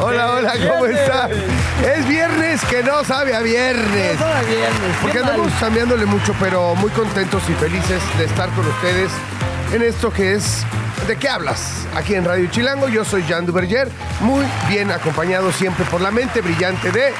Hola, hola, ¿cómo están? Es viernes que no sabe a viernes. Porque andamos cambiándole mucho, pero muy contentos y felices de estar con ustedes en esto que es ¿De qué hablas? Aquí en Radio Chilango, yo soy Jan Duverger, muy bien acompañado siempre por la mente brillante de...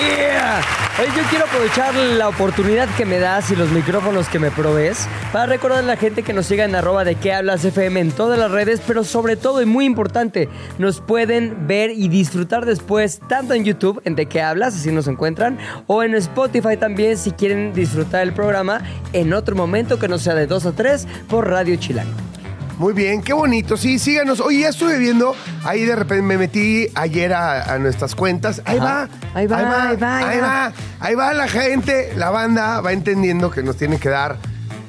¡Yeah! Hoy yo quiero aprovechar la oportunidad que me das y los micrófonos que me provees para recordar a la gente que nos siga en arroba de qué hablas FM en todas las redes, pero sobre todo y muy importante, nos pueden ver y disfrutar después tanto en YouTube, en de qué hablas, así nos encuentran, o en Spotify también si quieren disfrutar el programa en otro momento que no sea de 2 a 3 por Radio Chilango. Muy bien, qué bonito. Sí, síganos. Oye, ya estuve viendo, ahí de repente me metí ayer a, a nuestras cuentas. Ahí va, Ahí va, ahí va, ahí ahí va. va. Ahí va la gente, la banda va entendiendo que nos tiene que dar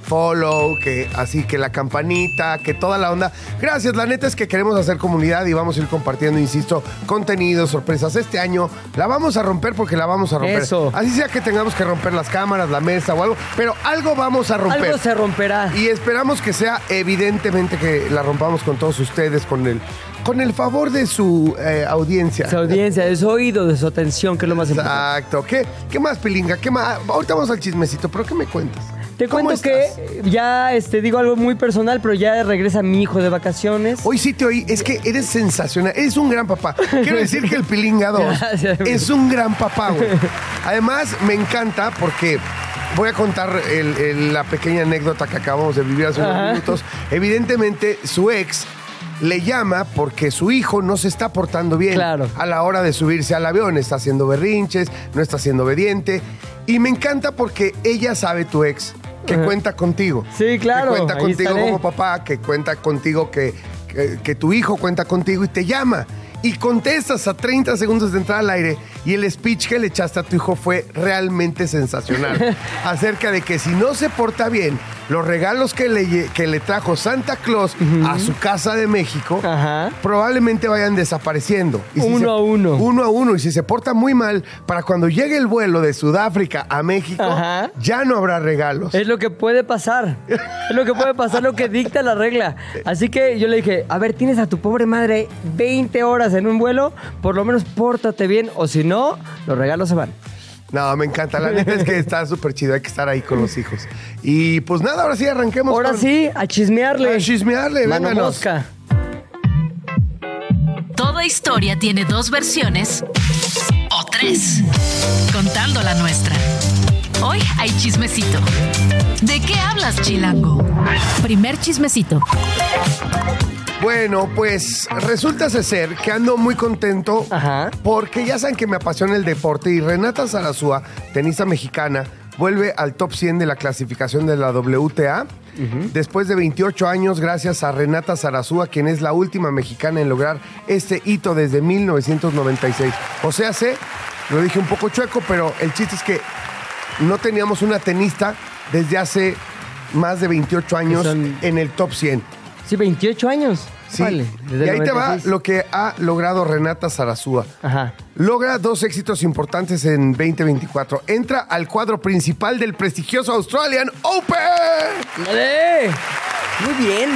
follow, que así que la campanita, que toda la onda. Gracias, la neta es que queremos hacer comunidad y vamos a ir compartiendo, insisto, contenido, sorpresas. Este año la vamos a romper porque la vamos a romper. Eso. Así sea que tengamos que romper las cámaras, la mesa o algo, pero algo vamos a romper. Algo se romperá. Y esperamos que sea evidentemente que la rompamos con todos ustedes, con el, con el favor de su eh, audiencia. Su audiencia, de su oído, de su atención, que es lo más importante. Exacto. ¿Qué, ¿Qué más, Pilinga? ¿Qué más? Ahorita vamos al chismecito, pero ¿qué me cuentas? Te ¿Cómo cuento estás? que ya este, digo algo muy personal, pero ya regresa mi hijo de vacaciones. Hoy sí te oí, es que eres sensacional, eres un gran papá. Quiero decir que el Pilinga 2 Gracias, amigo. es un gran papá, güey. Además, me encanta porque voy a contar el- el- la pequeña anécdota que acabamos de vivir hace unos Ajá. minutos. Evidentemente, su ex le llama porque su hijo no se está portando bien Claro. a la hora de subirse al avión, está haciendo berrinches, no está siendo obediente. Y me encanta porque ella sabe, tu ex, que cuenta contigo. Sí, claro, Que cuenta contigo estaré. como papá, que cuenta contigo, que, que, que tu hijo cuenta contigo y te llama. Y contestas a 30 segundos de entrar al aire y el speech que le echaste a tu hijo fue realmente sensacional. acerca de que si no se porta bien, los regalos que le, que le trajo Santa Claus a su casa de México Ajá. probablemente vayan desapareciendo. Y Uno se- a uno. Uno a uno. Y si se porta muy mal, para cuando llegue el vuelo de Sudáfrica a México, Ajá. ya no habrá regalos. Es lo que puede pasar. Es lo que puede pasar, lo que dicta la regla. Así que yo le dije, a ver, tienes a tu pobre madre 20 horas en un vuelo, por lo menos pórtate bien, o si no, los regalos se van. No, me encanta. La neta es que está súper chido. Hay que estar ahí con los hijos. Y pues nada, ahora sí arranquemos. Ahora con- sí, a chismearle. A chismearle, Mano vénganos. mosca. Toda historia tiene dos versiones o tres, contando la nuestra. Hoy hay chismecito. ¿De qué hablas, Chilango? Primer chismecito. Bueno, pues resulta ser que ando muy contento Ajá. porque ya saben que me apasiona el deporte y Renata Zarazúa, tenista mexicana, vuelve al top 100 de la clasificación de la WTA. Después de 28 años, gracias a Renata Zarazúa, quien es la última mexicana en lograr este hito desde 1996. O sea, sé, lo dije un poco chueco, pero el chiste es que no teníamos una tenista desde hace más de 28 años Son- en el top 100. Sí, 28 años. Sí. Vale, y ahí te va 96. lo que ha logrado Renata Zarazúa. Ajá. Logra dos éxitos importantes en 2024. Entra al cuadro principal del prestigioso Australian Open. ¡Dale! Muy bien.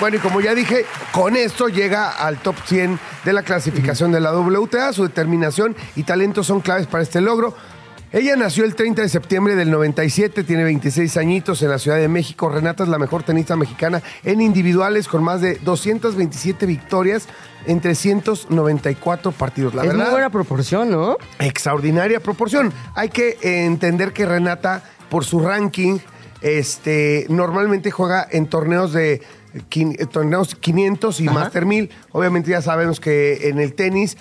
Bueno, y como ya dije, con esto llega al top 100 de la clasificación de la WTA. Su determinación y talento son claves para este logro. Ella nació el 30 de septiembre del 97, tiene 26 añitos en la Ciudad de México. Renata es la mejor tenista mexicana en individuales con más de 227 victorias en 394 partidos. La es verdad, muy buena proporción, ¿no? extraordinaria proporción. Hay que eh, entender que Renata, por su ranking, este, normalmente juega en torneos de torneos 500 y Ajá. Master 1000. Obviamente ya sabemos que en el tenis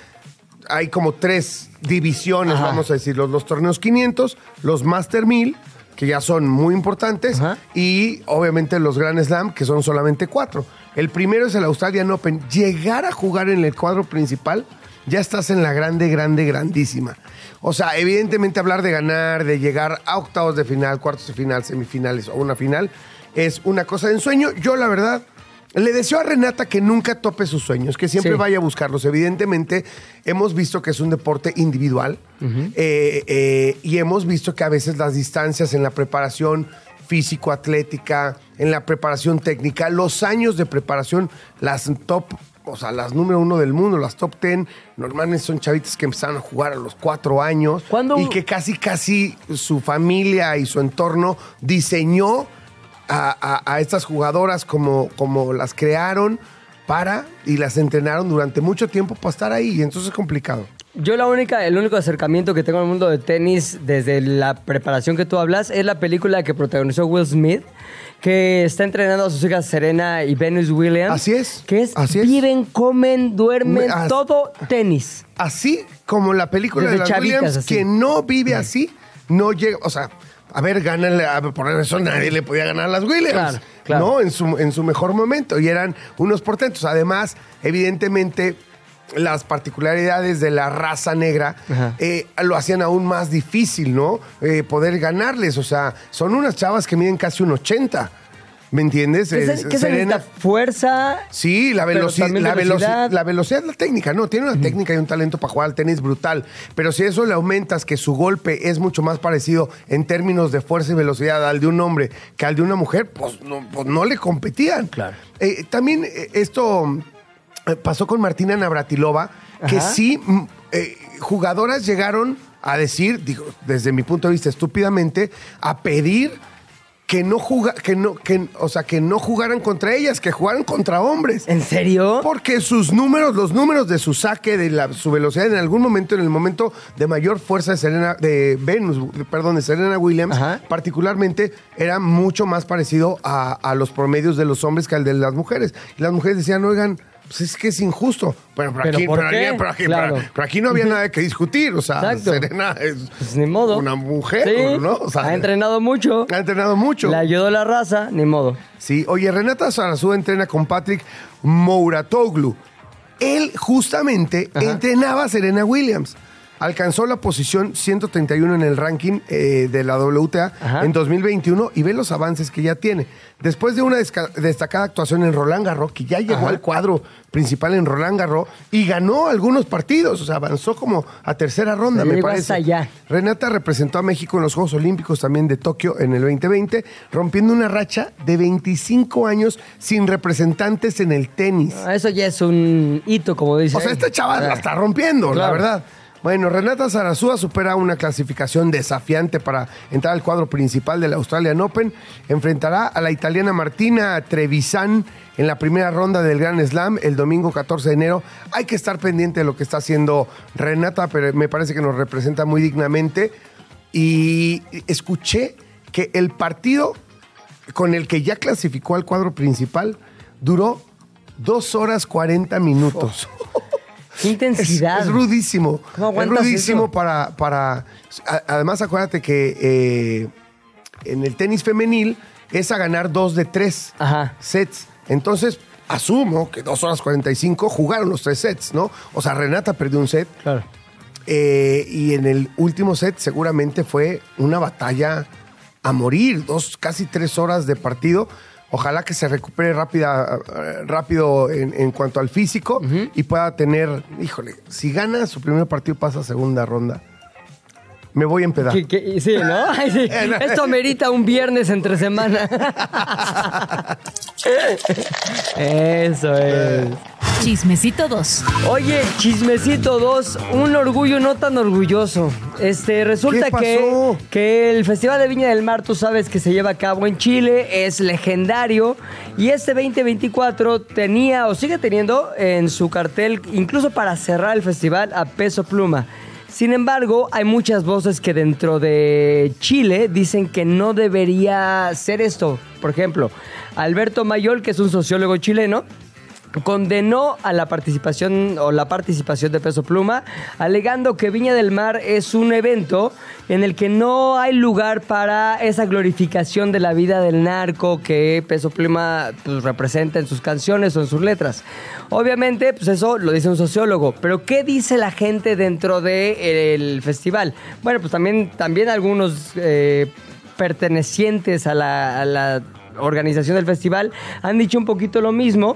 hay como tres divisiones, Ajá. vamos a decir, los, los torneos 500, los Master 1000, que ya son muy importantes, Ajá. y obviamente los Grand Slam, que son solamente cuatro. El primero es el Australian Open. Llegar a jugar en el cuadro principal, ya estás en la grande, grande, grandísima. O sea, evidentemente hablar de ganar, de llegar a octavos de final, cuartos de final, semifinales o una final, es una cosa de ensueño. Yo, la verdad, le deseo a Renata que nunca tope sus sueños, que siempre Sí. vaya a buscarlos. Evidentemente, hemos visto que es un deporte individual eh, eh, y hemos visto que a veces las distancias en la preparación físico-atlética, en la preparación técnica, los años de preparación, las top, o sea, las número uno del mundo, las top ten, normalmente son chavitas que empezaron a jugar a los cuatro años ¿Cuándo- y que casi, casi su familia y su entorno diseñó a, a- a estas jugadoras como, como las crearon para y las entrenaron durante mucho tiempo para estar ahí. Y entonces es complicado. Yo la única, el único acercamiento que tengo al mundo de tenis desde la preparación que tú hablas es la película que protagonizó Will Smith, que está entrenando a sus hijas Serena y Venus Williams. Así es, Que es, así es. viven, comen, duermen, todo tenis. Así como la película Desde de las chavitas, Williams, así. quien no vive así, no llega, o sea, a ver, gánale, a por eso nadie le podía ganar a las Williams, Claro, claro. ¿no? En su, en su mejor momento, y eran unos portentos. Además, evidentemente, las particularidades de la raza negra eh, lo hacían aún más difícil, ¿no? Eh, poder ganarles, o sea, son unas chavas que miden casi un 80, ¿me entiendes? ¿Qué se, qué se? Fuerza. Sí, la, veloci- la, velocidad. velocidad. la velocidad es la técnica, no, tiene una técnica y un talento para jugar al tenis brutal. Pero si eso le aumentas que su golpe es mucho más parecido en términos de fuerza y velocidad al de un hombre que al de una mujer, pues no, pues no le competían. Claro. Eh, también eh, esto eh, pasó con Martina Navratilova, que Ajá. sí, mm, eh, jugadoras llegaron a decir, digo, desde mi punto de vista estúpidamente, a pedir que no juga, que no, que, o sea, que no jugaran contra ellas, que jugaran contra hombres. ¿En serio? Porque sus números, los números de su saque, de la, su velocidad, en algún momento, en el momento de mayor fuerza de Serena, de Venus, perdón, de Serena Williams, Ajá. particularmente, era mucho más parecido a, a los promedios de los hombres que al de las mujeres. Y las mujeres decían, oigan, pues es que es injusto. Pero, pero ¿Pero aquí, por pero qué? aquí- pero aquí- Claro. pero- pero aquí no había nada que discutir. O sea, Exacto. Serena es Pues ni modo. una mujer, Sí, ¿no? O sea, ha entrenado mucho. ha entrenado mucho. Le ayudó la raza, ni modo. Sí, oye, Renata Sarazú entrena con Patrick Mouratoglu. Él justamente Ajá. entrenaba a Serena Williams. Alcanzó la posición 131 en el ranking eh, de la WTA Ajá. en 2021 y ve los avances que ya tiene. Después de una destacada actuación en Roland Garros, que ya llegó Ajá. al cuadro principal en Roland Garros y ganó algunos partidos, o sea, avanzó como a tercera ronda, me parece. allá. Renata representó a México en los Juegos Olímpicos también de Tokio en el 2020, rompiendo una racha de 25 años sin representantes en el tenis. Ah, Eso ya es un hito, como dice. O sea, esta chava la está rompiendo, la verdad. Bueno, Renata Zarazúa supera una clasificación desafiante para entrar al cuadro principal del Australian Open. Enfrentará a la italiana Martina Trevisan en la primera ronda del Grand Slam el domingo 14 de enero. Hay que estar pendiente de lo que está haciendo Renata, pero me parece que nos representa muy dignamente. Y escuché que el partido con el que ya clasificó al cuadro principal duró dos horas 40 minutos. Qué Es, intensidad. es rudísimo. ¿Cómo es rudísimo eso? para, para. a- Además, acuérdate que eh, en el tenis femenil es a ganar dos de tres Ajá. sets. Entonces, asumo que dos horas 45 jugaron los tres sets, ¿no? O sea, Renata perdió un set. Claro. eh, y en el último set seguramente fue una batalla a morir, dos, casi tres horas de partido. Ojalá que se recupere rápida, rápido en, en cuanto al físico y pueda tener, híjole, si gana su primer partido pasa a segunda ronda. Me voy a empedar. Sí, ¿no? Ay, sí. Esto amerita un viernes entre semana. Eso es. Chismecito 2. Oye, chismecito 2, un orgullo no tan orgulloso. Este, resulta ¿Qué pasó? que, que el Festival de Viña del Mar, tú sabes que se lleva a cabo en Chile, es legendario. Y este 2024 tenía o sigue teniendo en su cartel, incluso para cerrar el festival, a peso pluma. Sin embargo, hay muchas voces que dentro de Chile dicen que no debería ser esto. Por ejemplo, Alberto Mayol, que es un sociólogo chileno, condenó a la participación o la participación de Peso Pluma, alegando que Viña del Mar es un evento en el que no hay lugar para esa glorificación de la vida del narco que Peso Pluma pues, representa en sus canciones o en sus letras. Obviamente, pues eso lo dice un sociólogo, pero ¿qué dice la gente dentro del festival? Bueno, pues también, también algunos eh, pertenecientes a la organización del festival han dicho un poquito lo mismo.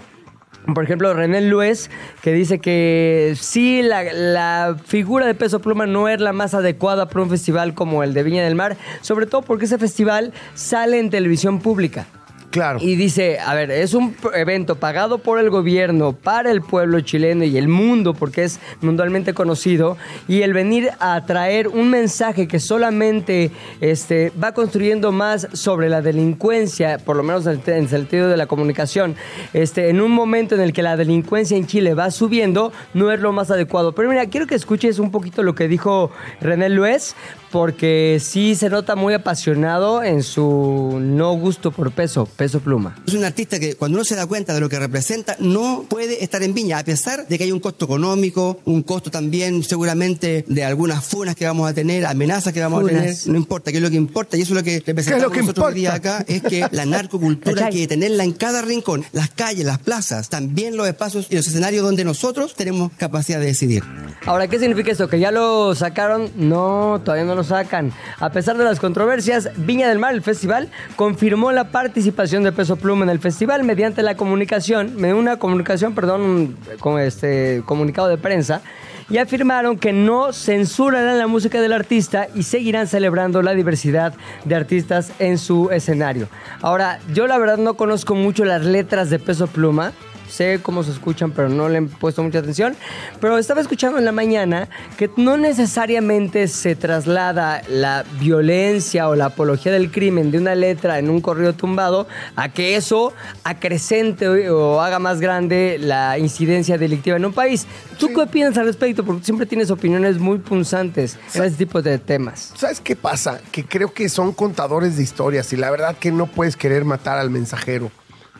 Por ejemplo, René Luez, que dice que sí, la, la figura de Peso Pluma no es la más adecuada para un festival como el de Viña del Mar, sobre todo porque ese festival sale en televisión pública. Claro. Y dice, a ver, es un evento pagado por el gobierno para el pueblo chileno y el mundo, porque es mundialmente conocido, y el venir a traer un mensaje que solamente este, va construyendo más sobre la delincuencia, por lo menos en el sentido de la comunicación, este, en un momento en el que la delincuencia en Chile va subiendo, no es lo más adecuado. Pero mira, quiero que escuches un poquito lo que dijo René Luez, porque sí se nota muy apasionado en su no gusto por peso, peso pluma. Es un artista que cuando uno se da cuenta de lo que representa no puede estar en Viña, a pesar de que hay un costo económico, un costo también seguramente de algunas funas que vamos a tener, amenazas que vamos a tener, no importa, que es lo que importa y eso es lo que representamos que nosotros hoy día acá, es que la narcocultura hay que tenerla en cada rincón, las calles, las plazas, también los espacios y los escenarios donde nosotros tenemos capacidad de decidir. Ahora, ¿qué significa esto? ¿Que ya lo sacaron? No, todavía no sacan. A pesar de las controversias, Viña del Mar, el festival, confirmó la participación de Peso Pluma en el festival mediante la comunicación, una comunicación, perdón, con este comunicado de prensa, y afirmaron que no censurarán la música del artista y seguirán celebrando la diversidad de artistas en su escenario. Ahora, yo la verdad no conozco mucho las letras de Peso Pluma, sé cómo se escuchan, pero no le he puesto mucha atención. Pero estaba escuchando en la mañana que no necesariamente se traslada la violencia o la apología del crimen de una letra en un corrido tumbado a que eso acrecente o, haga más grande la incidencia delictiva en un país. ¿Tú qué opinas al respecto? Porque siempre tienes opiniones muy punzantes en este tipo de temas. ¿Sabes qué pasa? Que creo que son contadores de historias y la verdad que no puedes querer matar al mensajero,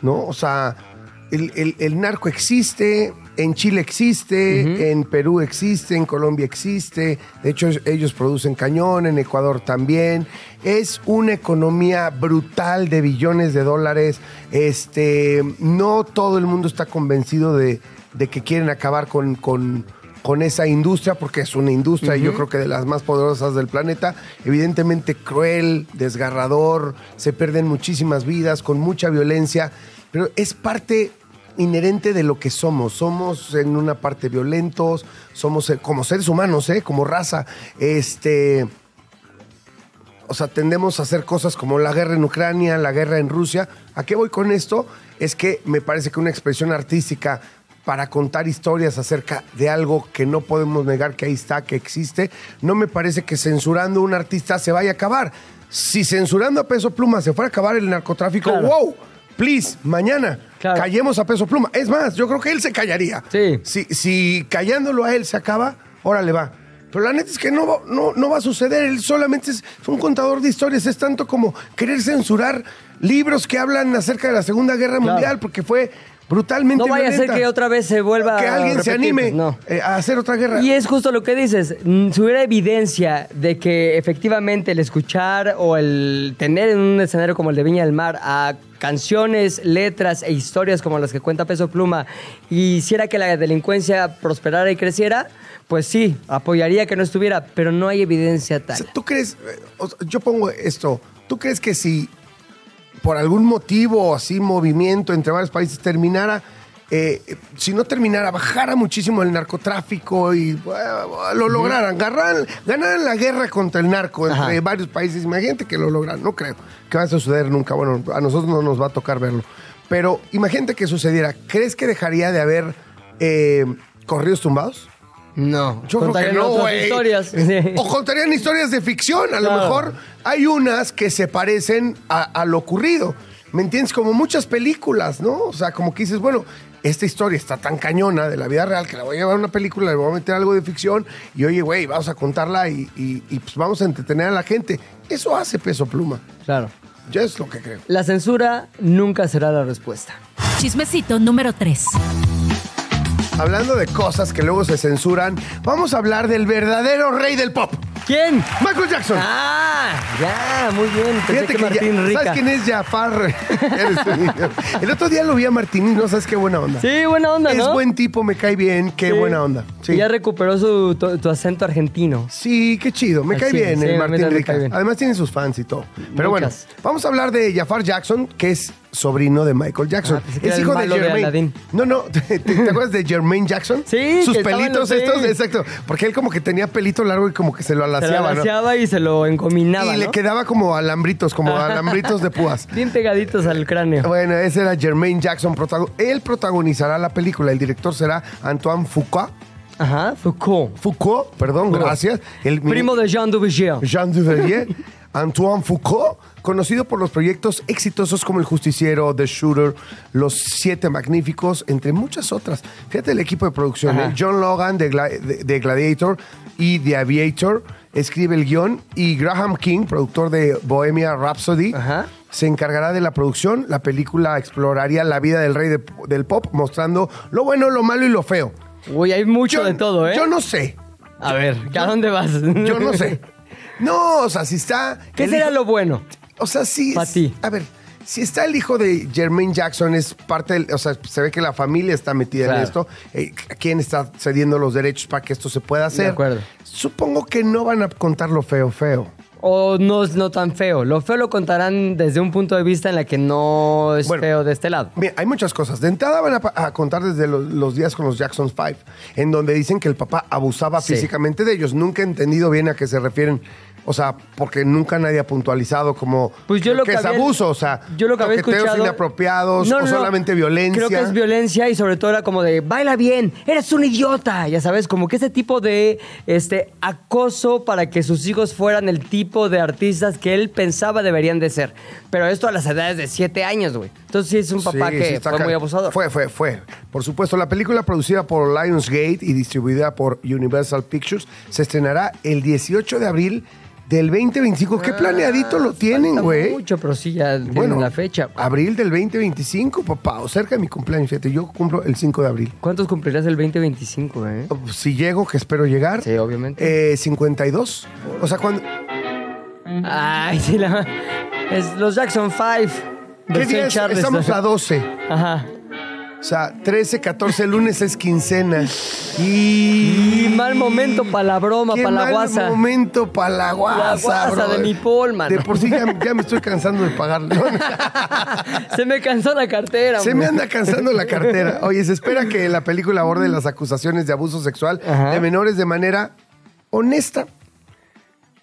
¿no? O sea, el, el- el narco existe, en Chile existe, en Perú existe, en Colombia existe, de hecho ellos producen cañón, en Ecuador también. Es una economía brutal de billones de dólares. Este, no todo el mundo está convencido de, de que quieren acabar con, con con esa industria, porque es una industria, y yo creo que de las más poderosas del planeta, evidentemente cruel, desgarrador, se pierden muchísimas vidas, con mucha violencia, pero es parte inherente de lo que somos. Somos en una parte violentos, somos eh, como seres humanos, ¿eh? como raza. Este, o sea, tendemos a hacer cosas como la guerra en Ucrania, la guerra en Rusia. ¿A qué voy con esto? Es que me parece que una expresión artística para contar historias acerca de algo que no podemos negar que ahí está, que existe, no me parece que censurando a un artista se vaya a acabar. Si censurando a Peso Pluma se fuera a acabar el narcotráfico, Claro. wow, please, mañana Claro. callemos a Peso Pluma. Es más, yo creo que él se callaría. Sí. Si, si callándolo a él se acaba, órale va. Pero la neta es que no, va- no, no va a suceder. Él solamente es un contador de historias. Es tanto como querer censurar libros que hablan acerca de la Segunda Guerra Mundial, porque fue brutalmente No vaya a ser que otra vez se vuelva Que alguien se anime no. eh, a hacer otra guerra. Y es justo lo que dices. Mm, Si hubiera evidencia de que efectivamente el escuchar o el tener en un escenario como el de Viña del Mar a canciones, letras e historias como las que cuenta Peso Pluma hiciera que la delincuencia prosperara y creciera, pues sí, apoyaría que no estuviera, pero no hay evidencia tal. ¿Tú crees, eh, yo pongo esto, ¿tú crees que si por algún motivo, así, movimiento entre varios países terminara, eh, si no terminara, bajara muchísimo el narcotráfico y bueno, lo lograran, ganaran, ganaran la guerra contra el narco entre Ajá. varios países, imagínate que lo logran, no creo que va a suceder nunca, bueno, a nosotros no nos va a tocar verlo, pero imagínate que sucediera, ¿crees que dejaría de haber eh, corridos tumbados? No, Yo creo que no, güey. historias. O contarían historias de ficción. A lo mejor hay unas que se parecen a, a lo ocurrido. ¿Me entiendes? Como muchas películas, ¿no? O sea, como que dices, bueno, esta historia está tan cañona de la vida real que la voy a llevar a una película, le voy a meter algo de ficción y oye, güey, vamos a contarla y, y- y, pues vamos a entretener a la gente. Eso hace peso pluma. Claro. Yo es lo que creo. La censura nunca será la respuesta. Chismecito número 3. Hablando de cosas que luego se censuran, vamos a hablar del verdadero rey del pop, ¿Quién? Michael Jackson. Ah, ya, muy bien. Pensé Fíjate que que ya- Martín Rica. ¿Sabes quién es Jafar? El otro día lo vi a Martín y no sabes qué buena onda. Sí, buena onda, Es buen tipo, me cae bien, qué Sí. buena onda. Sí. Y ya recuperó su, tu, tu acento argentino. Sí, qué chido. Me Ah, cae bien sí, el Martín Rica. bien. Además tiene sus fans y todo. Pero Muchas. bueno, vamos a hablar de Jafar Jackson, que es sobrino de Michael Jackson. Ah, es hijo de Jermaine. No, no, ¿te, te acuerdas de Jermaine Jackson? Sí, Sus pelitos estos, exacto. Porque él como que tenía pelito largo y como que se lo Se lo alaciaba, ¿no? alaciaba y se lo encominaba, Y le quedaba como alambritos, como alambritos de púas. Bien pegaditos al cráneo. Bueno, ese era Jermaine Jackson. Él protagonizará la película. El director será Antoine Foucault. Ajá, Foucault. Foucault, perdón, Foucault. gracias. El Primo de Jean Duvigier. Jean Duvalier, Antoine Foucault, conocido por los proyectos exitosos como El Justiciero, The Shooter, Los Siete Magníficos, entre muchas otras. Fíjate el equipo de producción. ¿eh? John Logan de, Gla- de- de Gladiator y The Aviator escribe el guion y Graham King, productor de Bohemia Rhapsody, Ajá. se encargará de la producción. La película exploraría la vida del rey de- del pop, mostrando lo bueno, lo malo y lo feo. Uy, hay mucho de todo, ¿eh? Yo no sé. A ver, ¿a dónde vas? Yo no sé. No, o sea, si está. ¿Qué será hijo- lo bueno? O sea, sí. Pa' es- ti. A ver, si está el hijo de Jermaine Jackson, es parte del. O sea, se ve que la familia está metida Claro. en esto. Eh, ¿Quién está cediendo los derechos para que esto se pueda hacer? De acuerdo. Supongo que no van a contar lo feo, feo. ¿O no es no tan feo? Lo feo lo contarán desde un punto de vista en la que no es Bueno. feo de este lado. Mira, hay muchas cosas. De entrada van a, contar desde los, los días con los Jackson 5, en donde dicen que el papá abusaba Sí. físicamente de ellos. Nunca he entendido bien a qué se refieren. O sea, porque nunca nadie ha puntualizado como Pues yo lo que que es había- abuso, o sea, yo lo que había escuchado inapropiados No, o no, no. solamente violencia. Creo que es violencia y sobre todo era como de baila bien, eres un idiota, ya sabes, como que ese tipo de este acoso para que sus hijos fueran el tipo de artistas que él pensaba deberían de ser. Pero esto a las edades de 7 años, güey. Entonces sí es un papá Sí, que sí, fue muy abusador. Fue, fue, fue. Por supuesto, la película producida por Lionsgate y distribuida por Universal Pictures se estrenará el 18 de abril del 2025. Qué planeadito lo tienen, Ah, güey. Mucho, pero sí ya tienen Bueno, la fecha. Abril del 2025, papá. O cerca de mi cumpleaños, fíjate. Yo cumplo el 5 de abril. ¿Cuántos cumplirás el 2025, eh? Si llego, que espero llegar. Sí, obviamente. eh, 52. O sea, cuando. Ay, sí, la... Es los Jackson 5. ¿Qué día es? Estamos a 12. Ajá. O sea, 13, 14 lunes es quincena. Y Y. mal momento para la broma, para la mal guasa. momento para la guasa, La guasa de mi Paul, mano. De por sí ya, ya me estoy cansando de pagar. No, no. Se me cansó la cartera. Se me anda cansando la cartera. Oye, se espera que la película aborde las acusaciones de abuso sexual Ajá. de menores de manera honesta.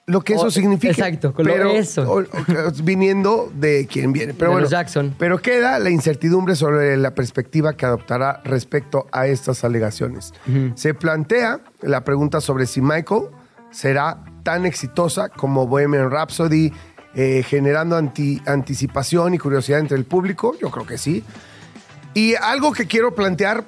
Lo que eso O- significa. exacto, con lo- pero, eso. o- o- viniendo de quien viene. Pero De bueno, Jackson. Pero queda la incertidumbre sobre la perspectiva que adoptará respecto a estas alegaciones. Se plantea la pregunta sobre si Michael será tan exitosa como Bohemian Rhapsody, eh, generando anti- anticipación y curiosidad entre el público. Yo creo que sí. Y algo que quiero plantear,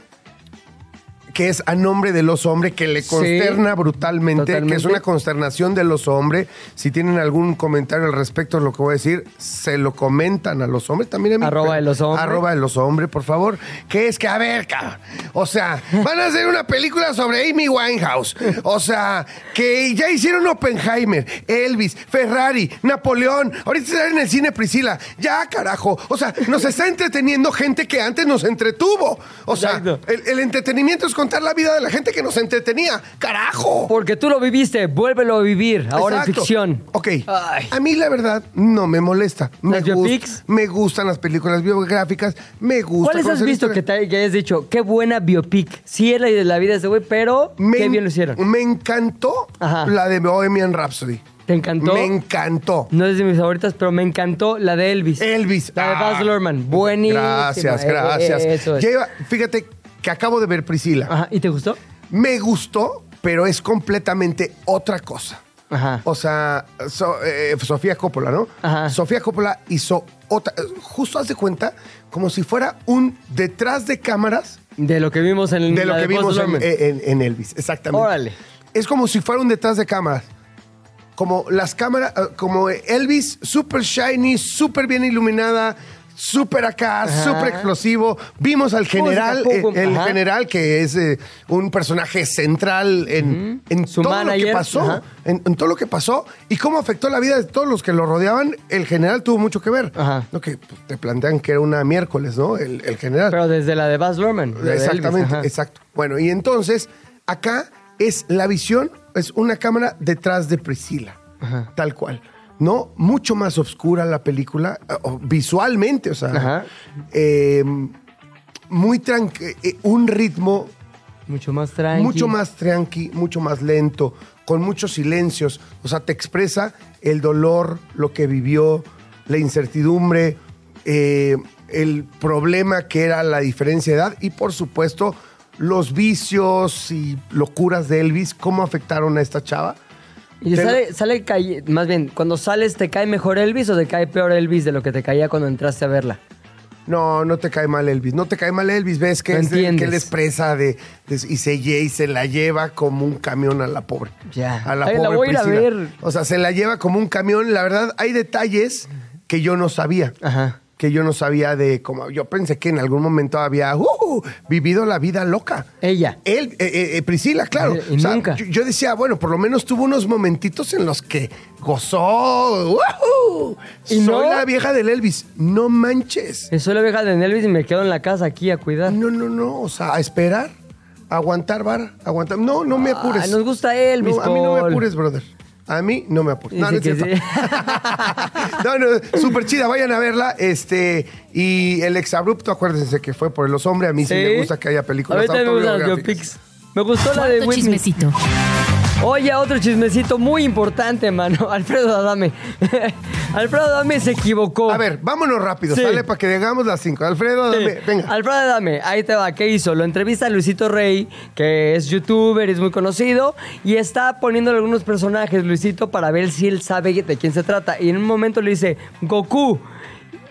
que es a nombre del oso hombre, que le Sí, consterna brutalmente, que es una consternación del oso hombre. Si tienen algún comentario al respecto de lo que voy a decir, se lo comentan a los hombres. También a mí. Arroba pero- el oso hombre. Arroba el oso hombre, por favor. Que es que, a ver, cabrón. O sea, van a hacer una película sobre Amy Winehouse. O sea, que ya hicieron Oppenheimer, Elvis, Ferrari, Napoleón. Ahorita están en el cine Priscila. Ya, carajo. O sea, nos está entreteniendo gente que antes nos entretuvo. O sea, el, el entretenimiento es contar la vida de la gente que nos entretenía. ¡Carajo! Porque tú lo viviste, vuélvelo a vivir, ahora Exacto. en ficción. Ok. Ay. A mí la verdad no me molesta. Me, ¿Las biopics? me gustan las películas biográficas. Me gusta. ¿Cuáles has visto que, te, que hayas dicho, qué buena biopic? Sí es la de la vida de ese güey, pero Me qué en- bien lo hicieron. Me encantó Ajá. la de Bohemian Rhapsody. ¿Te encantó? Me encantó. No es de mis favoritas, pero me encantó la de Elvis. Elvis. La de Ah. Baz Luhrmann. Buenísima. Gracias, Eh, gracias. Eso es. Lleva- fíjate que acabo de ver Priscila. Ajá, ¿y te gustó? Me gustó, pero es completamente otra cosa. Ajá. O sea, So- eh, Sofía Coppola, ¿no? Ajá. Sofía Coppola hizo otra, eh, justo haz de cuenta, como si fuera un detrás de cámaras De lo que vimos en de lo que vimos en, en- en Elvis, exactamente. Órale. Es como si fuera un detrás de cámaras. Como las cámaras, eh, como Elvis, super shiny, súper bien iluminada, súper acá, súper explosivo. Vimos al general, eh, el Ajá. general que es eh, un personaje central en, en Su todo lo que pasó, ajá. en, en todo lo que pasó y cómo afectó la vida de todos los que lo rodeaban. El general tuvo mucho que ver. Ajá. Lo que pues, te plantean que era una miércoles, ¿no? El, el general. Pero desde la de Baz Luhrmann. la de Elvis, Exactamente, ajá. exacto. Bueno, y entonces, acá es la visión, es una cámara detrás de Priscila, tal cual. No, mucho más oscura la película, eh, visualmente, o sea, Ajá. eh, muy tranqui, eh, un ritmo Mucho más tranqui. mucho más tranqui, mucho más lento, con muchos silencios. O sea, te expresa el dolor, lo que vivió, la incertidumbre, eh, el problema que era la diferencia de edad y, por supuesto, los vicios y locuras de Elvis, cómo afectaron a esta chava. Y sale, sale calle- más bien, cuando sales, ¿te cae mejor Elvis o te cae peor Elvis de lo que te caía cuando entraste a verla? No, no te cae mal Elvis. No te cae mal Elvis. Ves que, es de- que él expresa de, de- y, se, y se la lleva como un camión a la pobre. Ya. A la Ay, la pobre voy a ver. O sea, se la lleva como un camión. La verdad, hay detalles que yo no sabía. Ajá. Que yo no sabía de cómo. Yo pensé que en algún momento había uh, vivido la vida loca. Ella. Él, eh, eh, eh, Priscila, claro. Y O sea, nunca. Yo, yo decía, bueno, por lo menos tuvo unos momentitos en los que gozó. ¡Woohoo! ¿Y Soy no? la vieja del Elvis. No manches. Soy la vieja de Elvis y me quedo en la casa aquí a cuidar. No, no, no. O sea, a esperar, aguantar, vara, aguantar. No, no me apures. Ay, nos gusta Elvis, No, a mí no me apures, brother. A mí no me apures. No, no, es no, no, súper chida, vayan a verla. Este, y el exabrupto, acuérdense que fue por los hombres. A mí sí, me gusta que haya películas me autobiográficas. biopics. Me gustó la de chismecito. Oye, otro chismecito muy importante, mano. Alfredo Adame. Alfredo Adame se equivocó. A ver, vámonos rápido, Sí. sale para que llegamos las cinco. Alfredo, Sí. dame, venga. Alfredo Adame, ahí te va. ¿Qué hizo? Lo entrevista a Luisito Rey, que es youtuber, es muy conocido, y está poniéndole algunos personajes, Luisito, para ver si él sabe de quién se trata. Y en un momento le dice, Goku.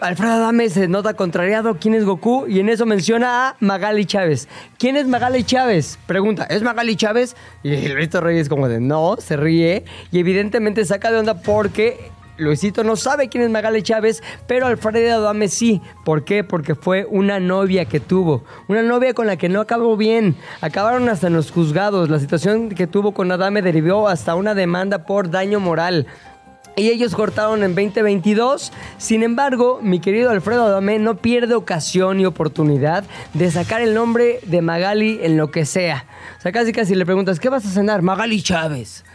Alfredo Adame se nota contrariado. ¿Quién es Goku? Y en eso menciona a Magali Chávez. ¿Quién es Magali Chávez? Pregunta, ¿es Magali Chávez? Y Luisito Rey es como de no, se ríe. Y evidentemente saca de onda porque Luisito no sabe quién es Magali Chávez, pero Alfredo Adame sí. ¿Por qué? Porque fue una novia que tuvo. Una novia con la que no acabó bien. Acabaron hasta en los juzgados. La situación que tuvo con Adame derivó hasta una demanda por daño moral. Y ellos cortaron en 2022. Sin embargo, mi querido Alfredo Adame no pierde ocasión y oportunidad de sacar el nombre de Magali en lo que sea. O sea, casi casi le preguntas, ¿qué vas a cenar? Magali Chávez.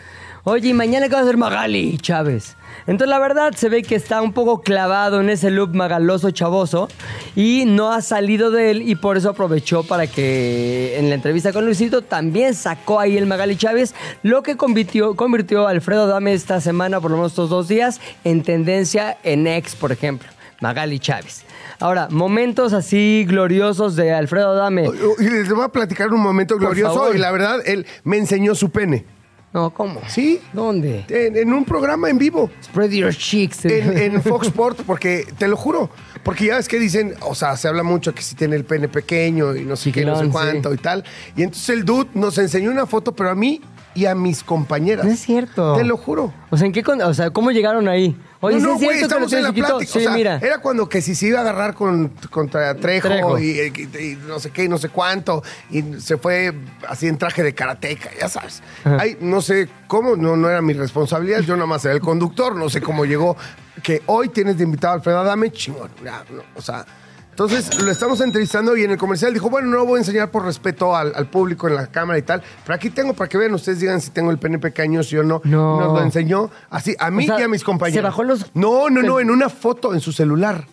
Oye, ¿y mañana qué va a hacer Magali Chávez? Entonces, la verdad, se ve que está un poco clavado en ese look magaloso chavoso y no ha salido de él y por eso aprovechó para que en la entrevista con Luisito también sacó ahí el Magali Chávez, lo que convirtió, convirtió a Alfredo Dame esta semana, por lo menos estos dos días, en tendencia en ex, por ejemplo. Magali Chávez. Ahora, momentos así gloriosos de Alfredo Dame. Y les voy a platicar un momento glorioso y la verdad, él me enseñó su pene. No, ¿cómo? ¿Sí? ¿Dónde? En, en un programa en vivo. Spread your cheeks. En, en Fox Sport, porque te lo juro, porque ya ves que dicen, o sea, se habla mucho que si tiene el pene pequeño y no sé qué, no sé Chiquilón, cuánto sí. y tal. Y entonces el dude nos enseñó una foto, pero a mí y a mis compañeras. No es cierto. Te lo juro. O sea, ¿en qué con- o sea, ¿cómo llegaron ahí? Oye, no, ¿sí no, es güey, estamos en la plática. Sí, o sea, mira. era cuando que si se iba a agarrar con, contra Trejo, Trejo. Y, y- y no sé qué, y no sé cuánto, y se fue así en traje de karateca, ya sabes. Ay, no sé cómo, no, no era mi responsabilidad, yo nada más era el conductor, no sé cómo llegó. Que hoy tienes de invitado a Alfredo Adame, chingón. ya, no, o sea, entonces lo estamos entrevistando y en el comercial dijo, bueno, no lo voy a enseñar por respeto al, al público en la cámara y tal, pero aquí tengo para que vean, ustedes digan si tengo el pene pequeño, si o no. No. Nos lo enseñó así, a mí O sea, y a mis compañeros. ¿se bajó los- No, no, no, en una foto, en su celular.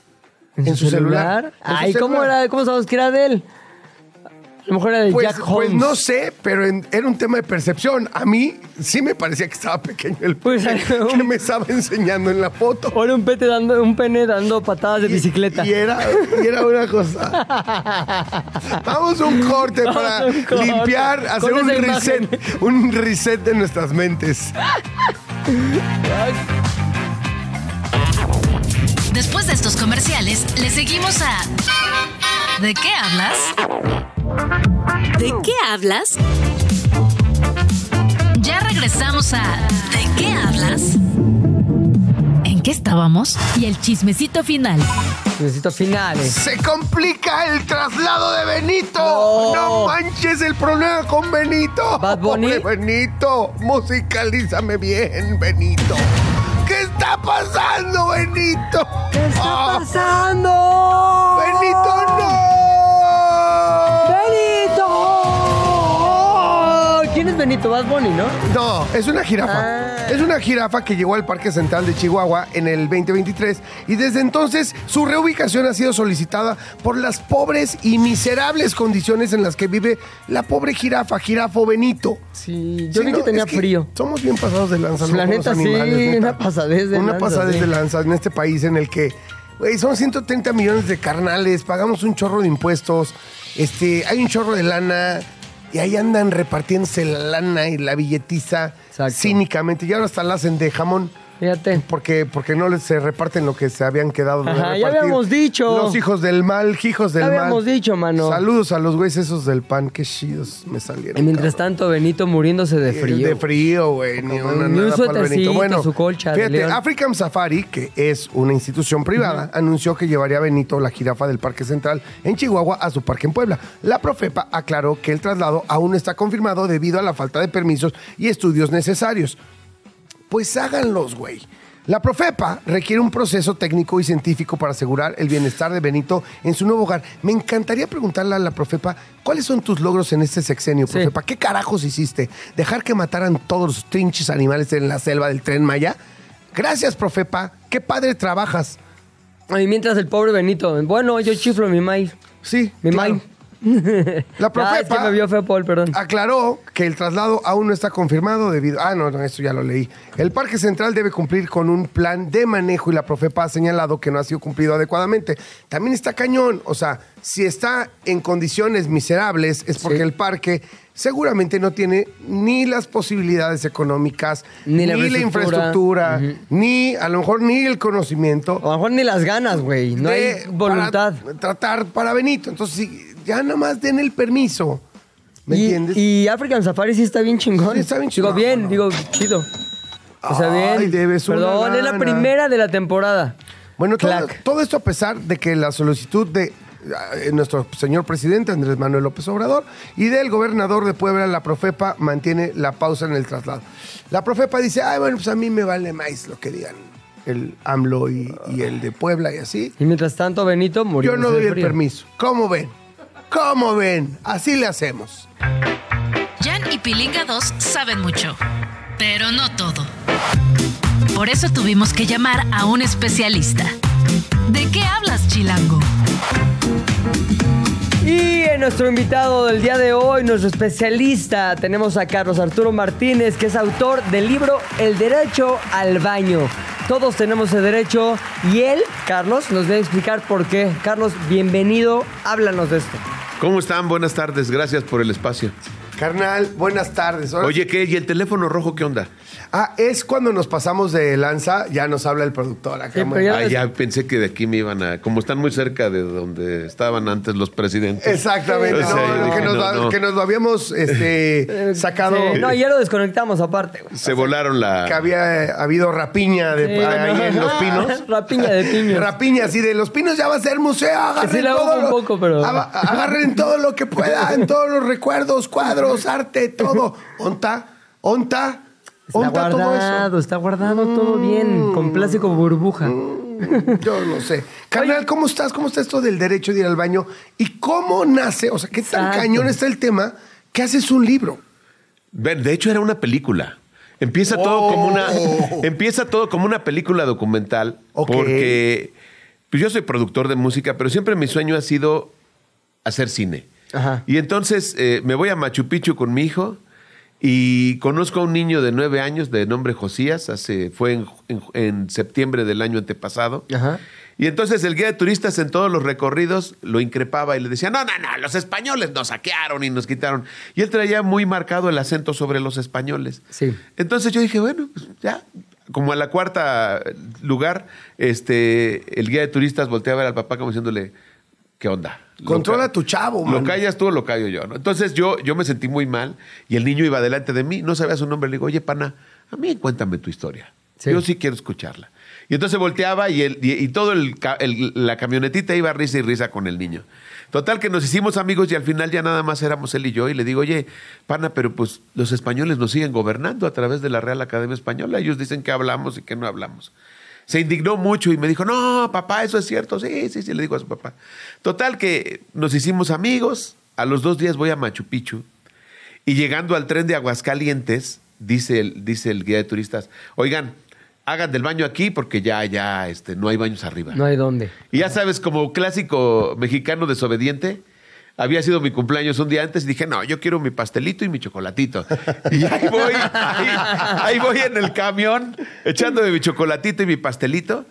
¿En, su celular? En su Ay, ¿cómo celular. era? ¿Cómo sabes que era de él? A lo mejor era de Pues, Jack Holmes. pues no sé, pero en- era un tema de percepción. A mí sí me parecía que estaba pequeño el Pues, pene un- que me estaba enseñando en la foto. O era un, pete dando, un pene dando patadas de bicicleta. Y era, y era una cosa. Vamos a un corte Vamos para a un corte. limpiar, hacer un imagen. reset, un reset de nuestras mentes. Después de estos comerciales, le seguimos a ¿De qué hablas? ¿De qué hablas? Ya regresamos a ¿De qué hablas? En ¿En qué estábamos? Y el chismecito final. Necesito finales. Se complica el traslado de Benito. No. No, manches el problema con Benito. Bad Bunny. Pobre Benito, musicalízame bien, Benito. ¿Qué está pasando, Benito? ¿Qué está Ah, pasando? Benito, ¡Benito! Bad Bunny, ¿no? No, es una jirafa. Ah. Es una jirafa que llegó al Parque Central de Chihuahua en el 2023 y desde entonces su reubicación ha sido solicitada por las pobres y miserables condiciones en las que vive la pobre jirafa, jirafo Benito. Sí, yo Sí, vi no, que tenía es frío. Somos bien pasados de lanza. La neta, sí, una pasadez de Una lanza, pasadez sí. de lanza en este país en el que, güey, son 130 millones de carnales, pagamos un chorro de impuestos, este, hay un chorro de lana y ahí andan repartiéndose la lana y la billetiza Exacto. cínicamente y ahora hasta la hacen de jamón. Fíjate. Porque, porque no les se reparten lo que se habían quedado de Ajá, ya habíamos dicho. Los hijos del mal, hijos del Ya mal. habíamos dicho, mano. Saludos a los güeyes esos del pan, qué chidos me salieron. Y mientras cabrón. tanto, Benito muriéndose de frío. De frío, güey. Ni, una, Ni un suétercito, su colcha de fíjate, león. African Safari, que es una institución privada, anunció que llevaría a Benito, la jirafa del Parque Central, en Chihuahua, a su parque en Puebla. La Profepa aclaró que el traslado aún está confirmado debido a la falta de permisos y estudios necesarios. Pues háganlos, güey. La Profepa requiere un proceso técnico y científico para asegurar el bienestar de Benito en su nuevo hogar. Me encantaría preguntarle a la Profepa, ¿cuáles son tus logros en este sexenio, Sí. Profepa? ¿Qué carajos hiciste? ¿Dejar que mataran todos los trinches animales en la selva del Tren Maya? Gracias, Profepa. Qué padre trabajas. Y mientras el pobre Benito, bueno, yo chiflo mi maíz. Sí, Mi claro. maíz. La Ah, es que Profepa me vio feo, Paul, perdón. aclaró que el traslado aún no está confirmado debido... Ah, no, no, eso ya lo leí. El Parque Central debe cumplir con un plan de manejo y la Profepa ha señalado que no ha sido cumplido adecuadamente. También está cañón, o sea, si está en condiciones miserables es porque Sí. el parque seguramente no tiene ni las posibilidades económicas, Ni la infraestructura, ni a lo mejor ni el conocimiento A lo mejor ni las ganas, güey. No de- hay voluntad. para tratar para Benito. Entonces, sí, ya nada más den el permiso. ¿Me y, entiendes? Y African Safari sí está bien chingón. Sí, está bien Digo, chingón, bien, mano. digo, chido. O sea, Ay, bien. debes Perdón, es la primera de la temporada. Bueno, todo, todo esto a pesar de que la solicitud de eh, nuestro señor presidente Andrés Manuel López Obrador y del gobernador de Puebla, la Profepa, mantiene la pausa en el traslado. La Profepa dice, ay, bueno, pues a mí me vale más lo que digan el AMLO y, y el de Puebla y así. Y mientras tanto, Benito murió. Yo no doy el permiso. ¿Cómo ven? ¿Cómo ven? Así le hacemos. Jan y Pilinga 2 saben mucho, pero no todo. Por eso tuvimos que llamar a un especialista. ¿De qué hablas, Chilango? Y en nuestro invitado del día de hoy, nuestro especialista, tenemos a Carlos Arturo Martínez, que es autor del libro El Derecho al Baño. Todos tenemos el derecho y él, Carlos, nos va a explicar por qué. Carlos, bienvenido, háblanos de esto. ¿Cómo están? Buenas tardes, gracias por el espacio. Carnal, buenas tardes. Ahora Oye, ¿qué? ¿Y el teléfono rojo qué onda? Ah, es cuando nos pasamos de lanza, ya nos habla el productor acá. Sí, muy- pero ya- Ah, ya pensé que de aquí me iban a... Como están muy cerca de donde estaban antes los presidentes. Exactamente, no, no, dije, que, nos, no, no. que nos lo habíamos este, sacado. Sí, no, ya lo desconectamos aparte. güey. Se volaron la... Que había eh, habido rapiña de, Sí, ahí no. en Los Pinos. Rapiña de piños. Rapiña, así de Los Pinos ya va a ser museo. Agarren todo. un lo- poco, pero- aga- Agarren todo lo que puedan, todos los recuerdos, cuadros, arte, todo. Onta, onta, Está onta todo guardado, eso. está guardado todo bien, con plástico burbuja. Yo no sé. Carnal, ¿cómo estás? ¿Cómo está esto del derecho de ir al baño? ¿Y cómo nace? O sea, ¿qué tan Exacto. cañón está el tema que haces un libro? De hecho, era una película. Empieza todo como una... Empieza todo como una película documental. Porque... Pues yo soy productor de música, pero siempre mi sueño ha sido hacer cine. Ajá. Y entonces eh, me voy a Machu Picchu con mi hijo y conozco a un niño de nueve años de nombre Josías, hace, fue en, en- en septiembre del año antepasado. Ajá. Y entonces el guía de turistas en todos los recorridos lo increpaba y le decía, no, no, no, los españoles nos saquearon y nos quitaron. Y él traía muy marcado el acento sobre los españoles. Sí. Entonces yo dije, bueno, pues ya. Como a la cuarta lugar, este, el guía de turistas voltea a ver al papá como diciéndole, ¿qué onda? Lo Controla a tu chavo, Lo mano. callas tú o lo callo yo, ¿no? Entonces yo, yo me sentí muy mal y el niño iba delante de mí, no sabía su nombre. Le digo, oye, pana, a mí cuéntame tu historia. Sí. Yo sí quiero escucharla. Y entonces volteaba y, el, y, y todo el- la camionetita iba risa y risa con el niño. Total que nos hicimos amigos y al final ya nada más éramos él y yo. Y le digo, oye, pana, pero pues los españoles nos siguen gobernando a través de la Real Academia Española. Ellos dicen que hablamos y que no hablamos. Se indignó mucho y me dijo, no, papá, eso es cierto. Sí, sí, sí, le digo a su papá. Total que nos hicimos amigos. A los dos días voy a Machu Picchu. Y llegando al tren de Aguascalientes, dice el, dice el guía de turistas, oigan, hagan del baño aquí porque ya, ya, este, no hay baños arriba. No hay dónde. Y ya sabes, como clásico mexicano desobediente, había sido mi cumpleaños un día antes y dije, no, yo quiero mi pastelito y mi chocolatito. Y ahí voy, ahí, ahí voy en el camión, echándome mi chocolatito y mi pastelito.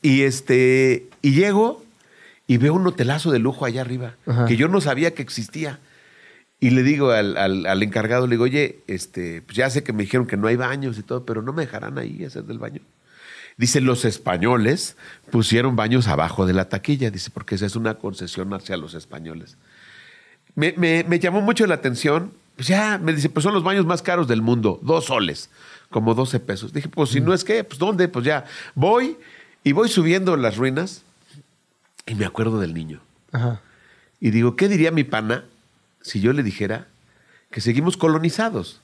Y este, y llego y veo un hotelazo de lujo allá arriba, Ajá. que yo no sabía que existía. Y le digo al, al- al encargado, le digo, oye, este, pues ya sé que me dijeron que no hay baños y todo, pero no me dejarán ahí hacer del baño. Dice, los españoles pusieron baños abajo de la taquilla, dice, porque esa es una concesión hacia los españoles. Me, me- me llamó mucho la atención, pues ya, me dice, pues son los baños más caros del mundo, dos soles, como 12 pesos. Dije, pues si no es que, pues ¿dónde? Pues ya, voy y voy subiendo las ruinas y me acuerdo del niño. Ajá. Y digo, ¿qué diría mi pana si yo le dijera que seguimos colonizados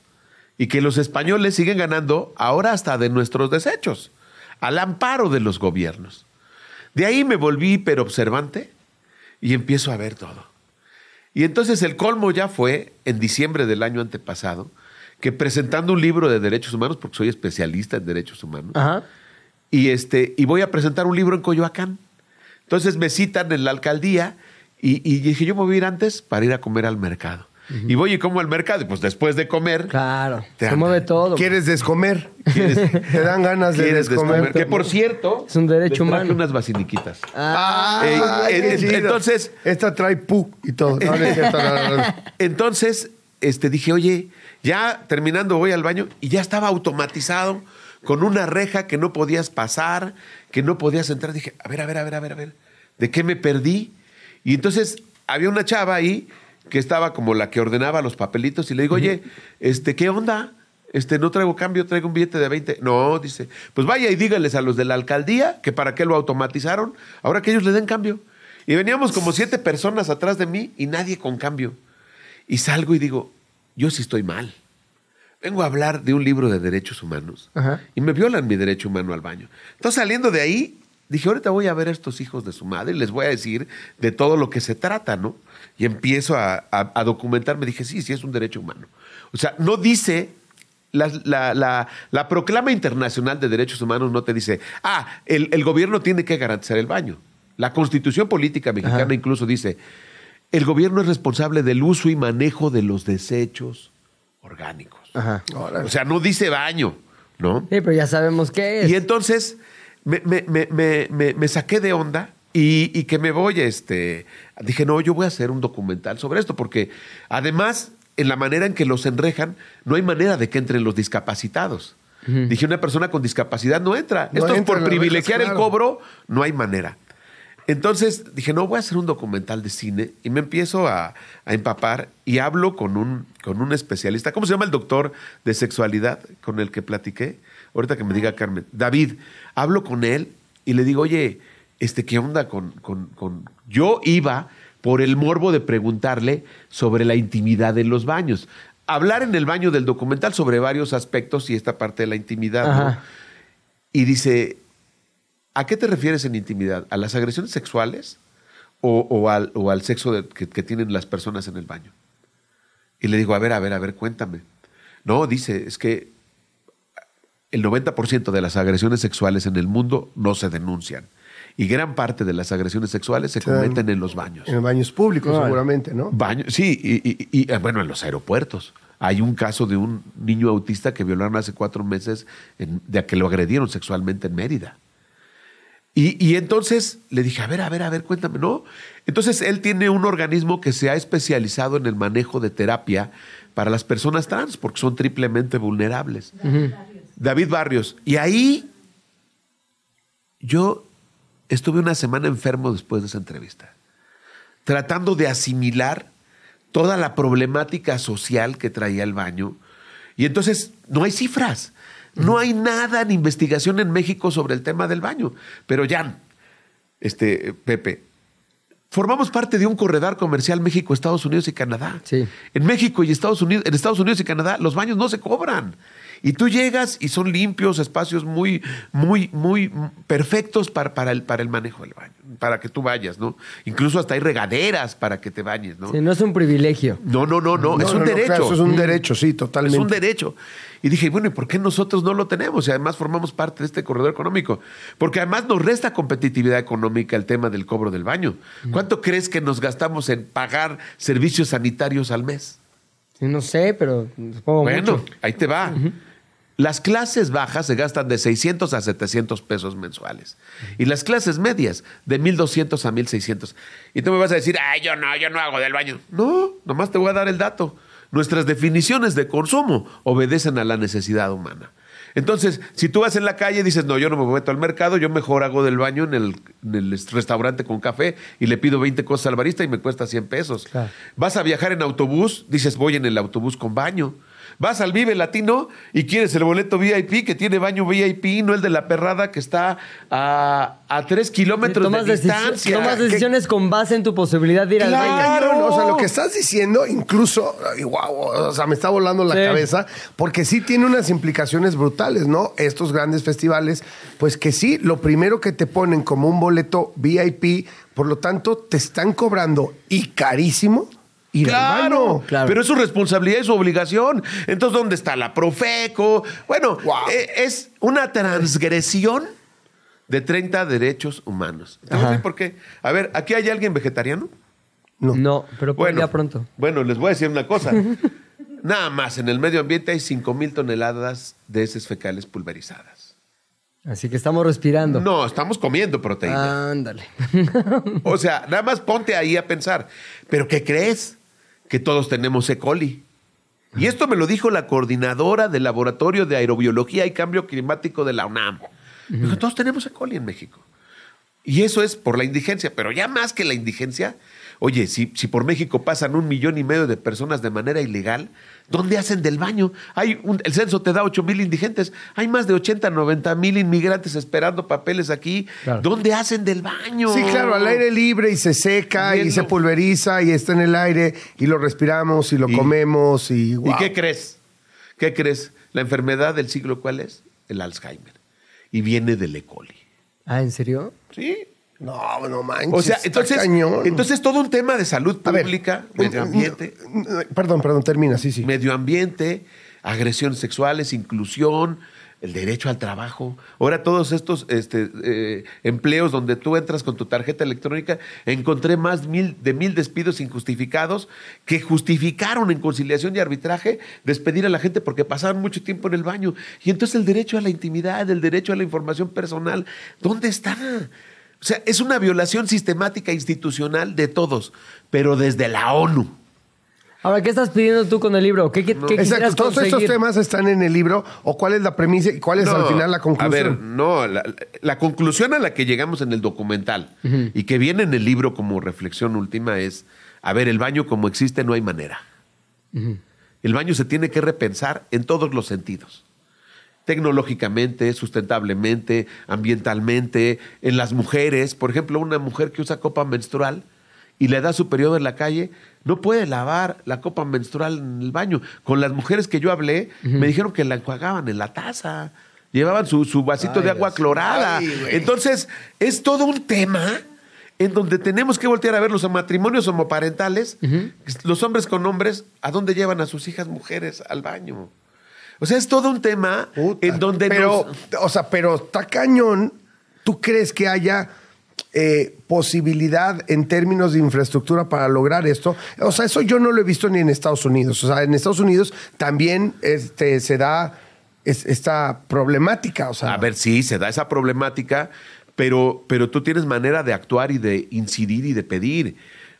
y que los españoles siguen ganando ahora hasta de nuestros desechos, al amparo de los gobiernos? De ahí me volví hiper observante y empiezo a ver todo. Y entonces el colmo ya fue en diciembre del año antepasado, que presentando un libro de derechos humanos, porque soy especialista en derechos humanos, Ajá. y, este, y voy a presentar un libro en Coyoacán. Entonces me citan en la alcaldía y, y dije, yo me voy a ir antes para ir a comer al mercado. Y voy y como al mercado, y pues después de comer, Claro. Te Se mueve todo. ¿Quieres descomer? Te dan ganas de quieres descomer. descomer. Que por cierto, Es un derecho les traje humano. unas vasiniquitas. Ah, Eh, Ay, eh, qué eh, chido. entonces- Esta trae pu y todo. No, no es cierto, no, no, no. Entonces, este, dije, oye, ya terminando voy al baño y ya estaba automatizado con una reja que no podías pasar, que no podías entrar. Dije, a ver, a ver, a ver, a ver, a ver, ¿de qué me perdí? Y entonces había una chava ahí que estaba como la que ordenaba los papelitos y le digo, oye, este, ¿qué onda? Este, no traigo cambio, traigo un billete de 20. No, dice, pues vaya y dígales a los de la alcaldía que para qué lo automatizaron, ahora que ellos le den cambio. Y veníamos como siete personas atrás de mí y nadie con cambio. Y salgo y digo, yo sí estoy mal. Vengo a hablar de un libro de derechos humanos Ajá. y me violan mi derecho humano al baño. Entonces saliendo de ahí, dije, ahorita voy a ver a estos hijos de su madre y les voy a decir de todo lo que se trata, ¿no? Y empiezo a, a- a documentarme. Dije, sí, sí, es un derecho humano. O sea, no dice... La, la- la- la proclama internacional de derechos humanos no te dice, ah, el, el gobierno tiene que garantizar el baño. La constitución política mexicana Ajá. incluso dice, el gobierno es responsable del uso y manejo de los desechos orgánicos. Ajá. O sea, no dice baño, ¿no? Sí, pero ya sabemos qué es. Y entonces me, me- me- me- me- me saqué de onda y, y que me voy, este, dije, no, yo voy a hacer un documental sobre esto, porque además, en la manera en que los enrejan, no hay manera de que entren los discapacitados. Dije, una persona con discapacidad no entra. No Esto es por privilegiar el cobro, no hay manera. Entonces dije, no, voy a hacer un documental de cine y me empiezo a, a empapar y hablo con un, con un especialista. ¿Cómo se llama el doctor de sexualidad con el que platiqué? Ahorita que me diga Carmen. David, hablo con él y le digo, oye, este, ¿qué onda con, con, con... Yo iba por el morbo de preguntarle sobre la intimidad de los baños. Hablar en el baño del documental sobre varios aspectos y esta parte de la intimidad. ¿no? Y dice, ¿a qué te refieres en intimidad? ¿A las agresiones sexuales o, o al, o al sexo de- que, que tienen las personas en el baño? Y le digo, a ver, a ver, a ver, cuéntame. No, dice, es que el 90% de las agresiones sexuales en el mundo no se denuncian. Y gran parte de las agresiones sexuales se cometen en los baños. En baños públicos, seguramente, ¿no? Baño, sí, y, y- y, bueno, en los aeropuertos. Hay un caso de un niño autista que violaron hace cuatro meses en- de que lo agredieron sexualmente en Mérida. Y, y entonces le dije, a ver, a ver, a ver, cuéntame, ¿no? Entonces él tiene un organismo que se ha especializado en el manejo de terapia para las personas trans, porque son triplemente vulnerables. David Barrios. Y ahí yo estuve una semana enfermo después de esa entrevista tratando de asimilar toda la problemática social que traía el baño. Y entonces no hay cifras. No hay nada en investigación en México sobre el tema del baño. Pero Jan, este, Pepe, formamos parte de un corredor comercial México, Estados Unidos y Canadá. Sí. En México y Estados Unidos, en Estados Unidos y Canadá, los baños no se cobran. Y tú llegas y son limpios, espacios muy, muy, muy perfectos para, para, el, para el manejo del baño, para que tú vayas, ¿no? Incluso hasta hay regaderas para que te bañes, ¿no? Sí, no es un privilegio. No, no, no, no, es un no, no, derecho. claro, eso es un derecho, sí, totalmente. Es un derecho. Y dije, bueno, ¿y por qué nosotros no lo tenemos? Y además formamos parte de este corredor económico. Porque además nos resta competitividad económica el tema del cobro del baño. ¿Cuánto crees que nos gastamos en pagar servicios sanitarios al mes? Sí, No sé, pero supongo Bueno, mucho. ahí te va. Las clases bajas se gastan de 600 a 700 pesos mensuales. Y las clases medias de 1200 a 1600. Y tú me vas a decir, ay, yo no, yo no hago del baño. No, nomás te voy a dar el dato. Nuestras definiciones de consumo obedecen a la necesidad humana. Entonces, si tú vas en la calle y dices, no, yo no me meto al mercado, yo mejor hago del baño en el, en el restaurante con café y le pido 20 cosas al barista y me cuesta 100 pesos. Claro. Vas a viajar en autobús, dices, voy en el autobús con baño. Vas al Vive Latino y quieres el boleto VIP que tiene baño VIP, no el de la perrada que está a, a tres kilómetros tomas, de distancia. tomas decisiones con base en tu posibilidad de ir al baño. Claro. No, o sea, lo que estás diciendo, incluso, ay, guau, o sea, me está volando la Sí. cabeza, porque sí tiene unas implicaciones brutales, ¿no? Estos grandes festivales, pues que sí, lo primero que te ponen como un boleto VIP, por lo tanto, te están cobrando y carísimo ir al Claro, baño. Claro. pero es su responsabilidad y su obligación. Entonces, ¿dónde está la Profeco? Bueno, Wow. eh, es una transgresión de 30 derechos humanos. ¿Te voy a Ajá. decir por qué? A ver, ¿aquí hay alguien vegetariano? No, pero por ya pronto. Bueno, les voy a decir una cosa. Nada más, en el medio ambiente hay 5 mil toneladas de heces fecales pulverizadas. Así que estamos respirando. No, estamos comiendo proteína. Ándale. O sea, nada más ponte ahí a pensar. ¿Pero qué crees? Que todos tenemos E. coli. Y esto me lo dijo la coordinadora del Laboratorio de Aerobiología y Cambio Climático de la UNAM. Dijo, todos tenemos E. coli en México. Y eso es por la indigencia, pero ya más que la indigencia, oye, si, si por México pasan un millón y medio de personas de manera ilegal, ¿dónde hacen del baño? Hay un- el censo te da 8 mil indigentes, hay más de 80, 90 mil inmigrantes esperando papeles aquí. Claro. ¿Dónde hacen del baño? Sí, claro, al aire libre y se seca y se pulveriza y está en el aire y lo respiramos y lo Y- comemos y ¿Y qué crees? ¿Qué crees? La enfermedad del siglo, ¿cuál es? El Alzheimer. Y viene del E. coli. Ah, ¿en serio? Sí. No, no manches. O sea, entonces, cañón. entonces todo un tema de salud ver, pública, medio ambiente, Perdón, perdón, termina, sí, sí. medio ambiente, agresiones sexuales, inclusión, el derecho al trabajo. Ahora todos estos este, eh, empleos donde tú entras con tu tarjeta electrónica, encontré más mil, de mil despidos injustificados que justificaron en conciliación y arbitraje despedir a la gente porque pasaban mucho tiempo en el baño. Y entonces el derecho a la intimidad, el derecho a la información personal, ¿dónde está? O sea, es una violación sistemática institucional de todos, pero desde la ONU. Ahora, ¿qué estás pidiendo tú con el libro? ¿Qué, qué, qué Exacto, todos estos temas están en el libro o cuál es la premisa y cuál es al No, final la A conclusión. ver, no, la, la conclusión a la que llegamos en el documental y que viene en el libro como reflexión última es, a ver, el baño como existe no hay manera. El baño se tiene que repensar en todos los sentidos. Tecnológicamente, sustentablemente, ambientalmente, en las mujeres. Por ejemplo, una mujer que usa copa menstrual y le da su periodo en la calle, no puede lavar la copa menstrual en el baño. Con las mujeres que yo hablé, me dijeron que la enjuagaban en la taza. Llevaban su, su vasito de agua clorada. Ay. Entonces, es todo un tema en donde tenemos que voltear a ver los matrimonios homoparentales, los hombres con hombres, a dónde llevan a sus hijas mujeres al baño. O sea, es todo un tema Puta. en donde pero, nos- o sea, pero está cañón. ¿Tú crees que haya eh, posibilidad en términos de infraestructura para lograr esto? O sea, eso yo no lo he visto ni en Estados Unidos. O sea, en Estados Unidos también este, se da es- esta problemática. O sea, A ver, sí, se da esa problemática, pero, pero tú tienes manera de actuar y de incidir y de pedir.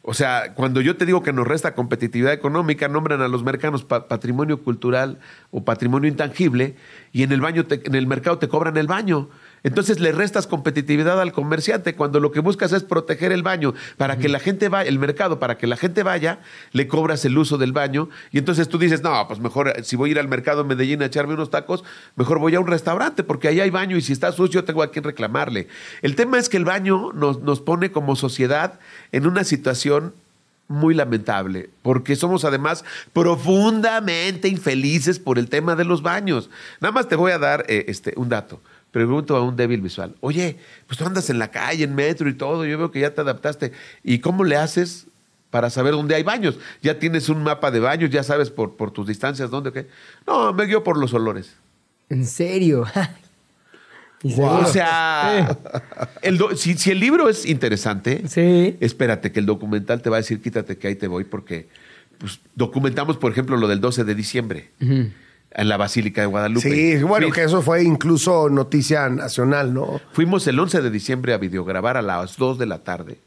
O sea, cuando yo te digo que nos resta competitividad económica, nombran a los mercados pa- patrimonio cultural o patrimonio intangible y en el baño, te- en el mercado te cobran el baño. Entonces le restas competitividad al comerciante cuando lo que buscas es proteger el baño para que la gente vaya, el mercado, para que la gente vaya, le cobras el uso del baño y entonces tú dices, no, pues mejor eh, si voy a ir al mercado en Medellín a echarme unos tacos, mejor voy a un restaurante porque ahí hay baño y si está sucio tengo a quien reclamarle. El tema es que el baño nos, nos pone como sociedad en una situación muy lamentable, porque somos además profundamente infelices por el tema de los baños. Nada más te voy a dar eh, este, un dato. Pregunto a un débil visual, oye, pues tú andas en la calle, en metro y todo, yo veo que ya te adaptaste. ¿Y cómo le haces para saber dónde hay baños? Ya tienes un mapa de baños, ya sabes por, por tus distancias dónde, qué. No, me guío por los olores. ¿En serio? O sea, el do- si, si el libro es interesante, Sí. espérate que el documental te va a decir quítate que ahí te voy porque pues, documentamos, por ejemplo, lo del 12 de diciembre en la Basílica de Guadalupe. Sí, bueno, Fui- que eso fue incluso noticia nacional, ¿no? Fuimos el 11 de diciembre a videograbar a las 2 de la tarde.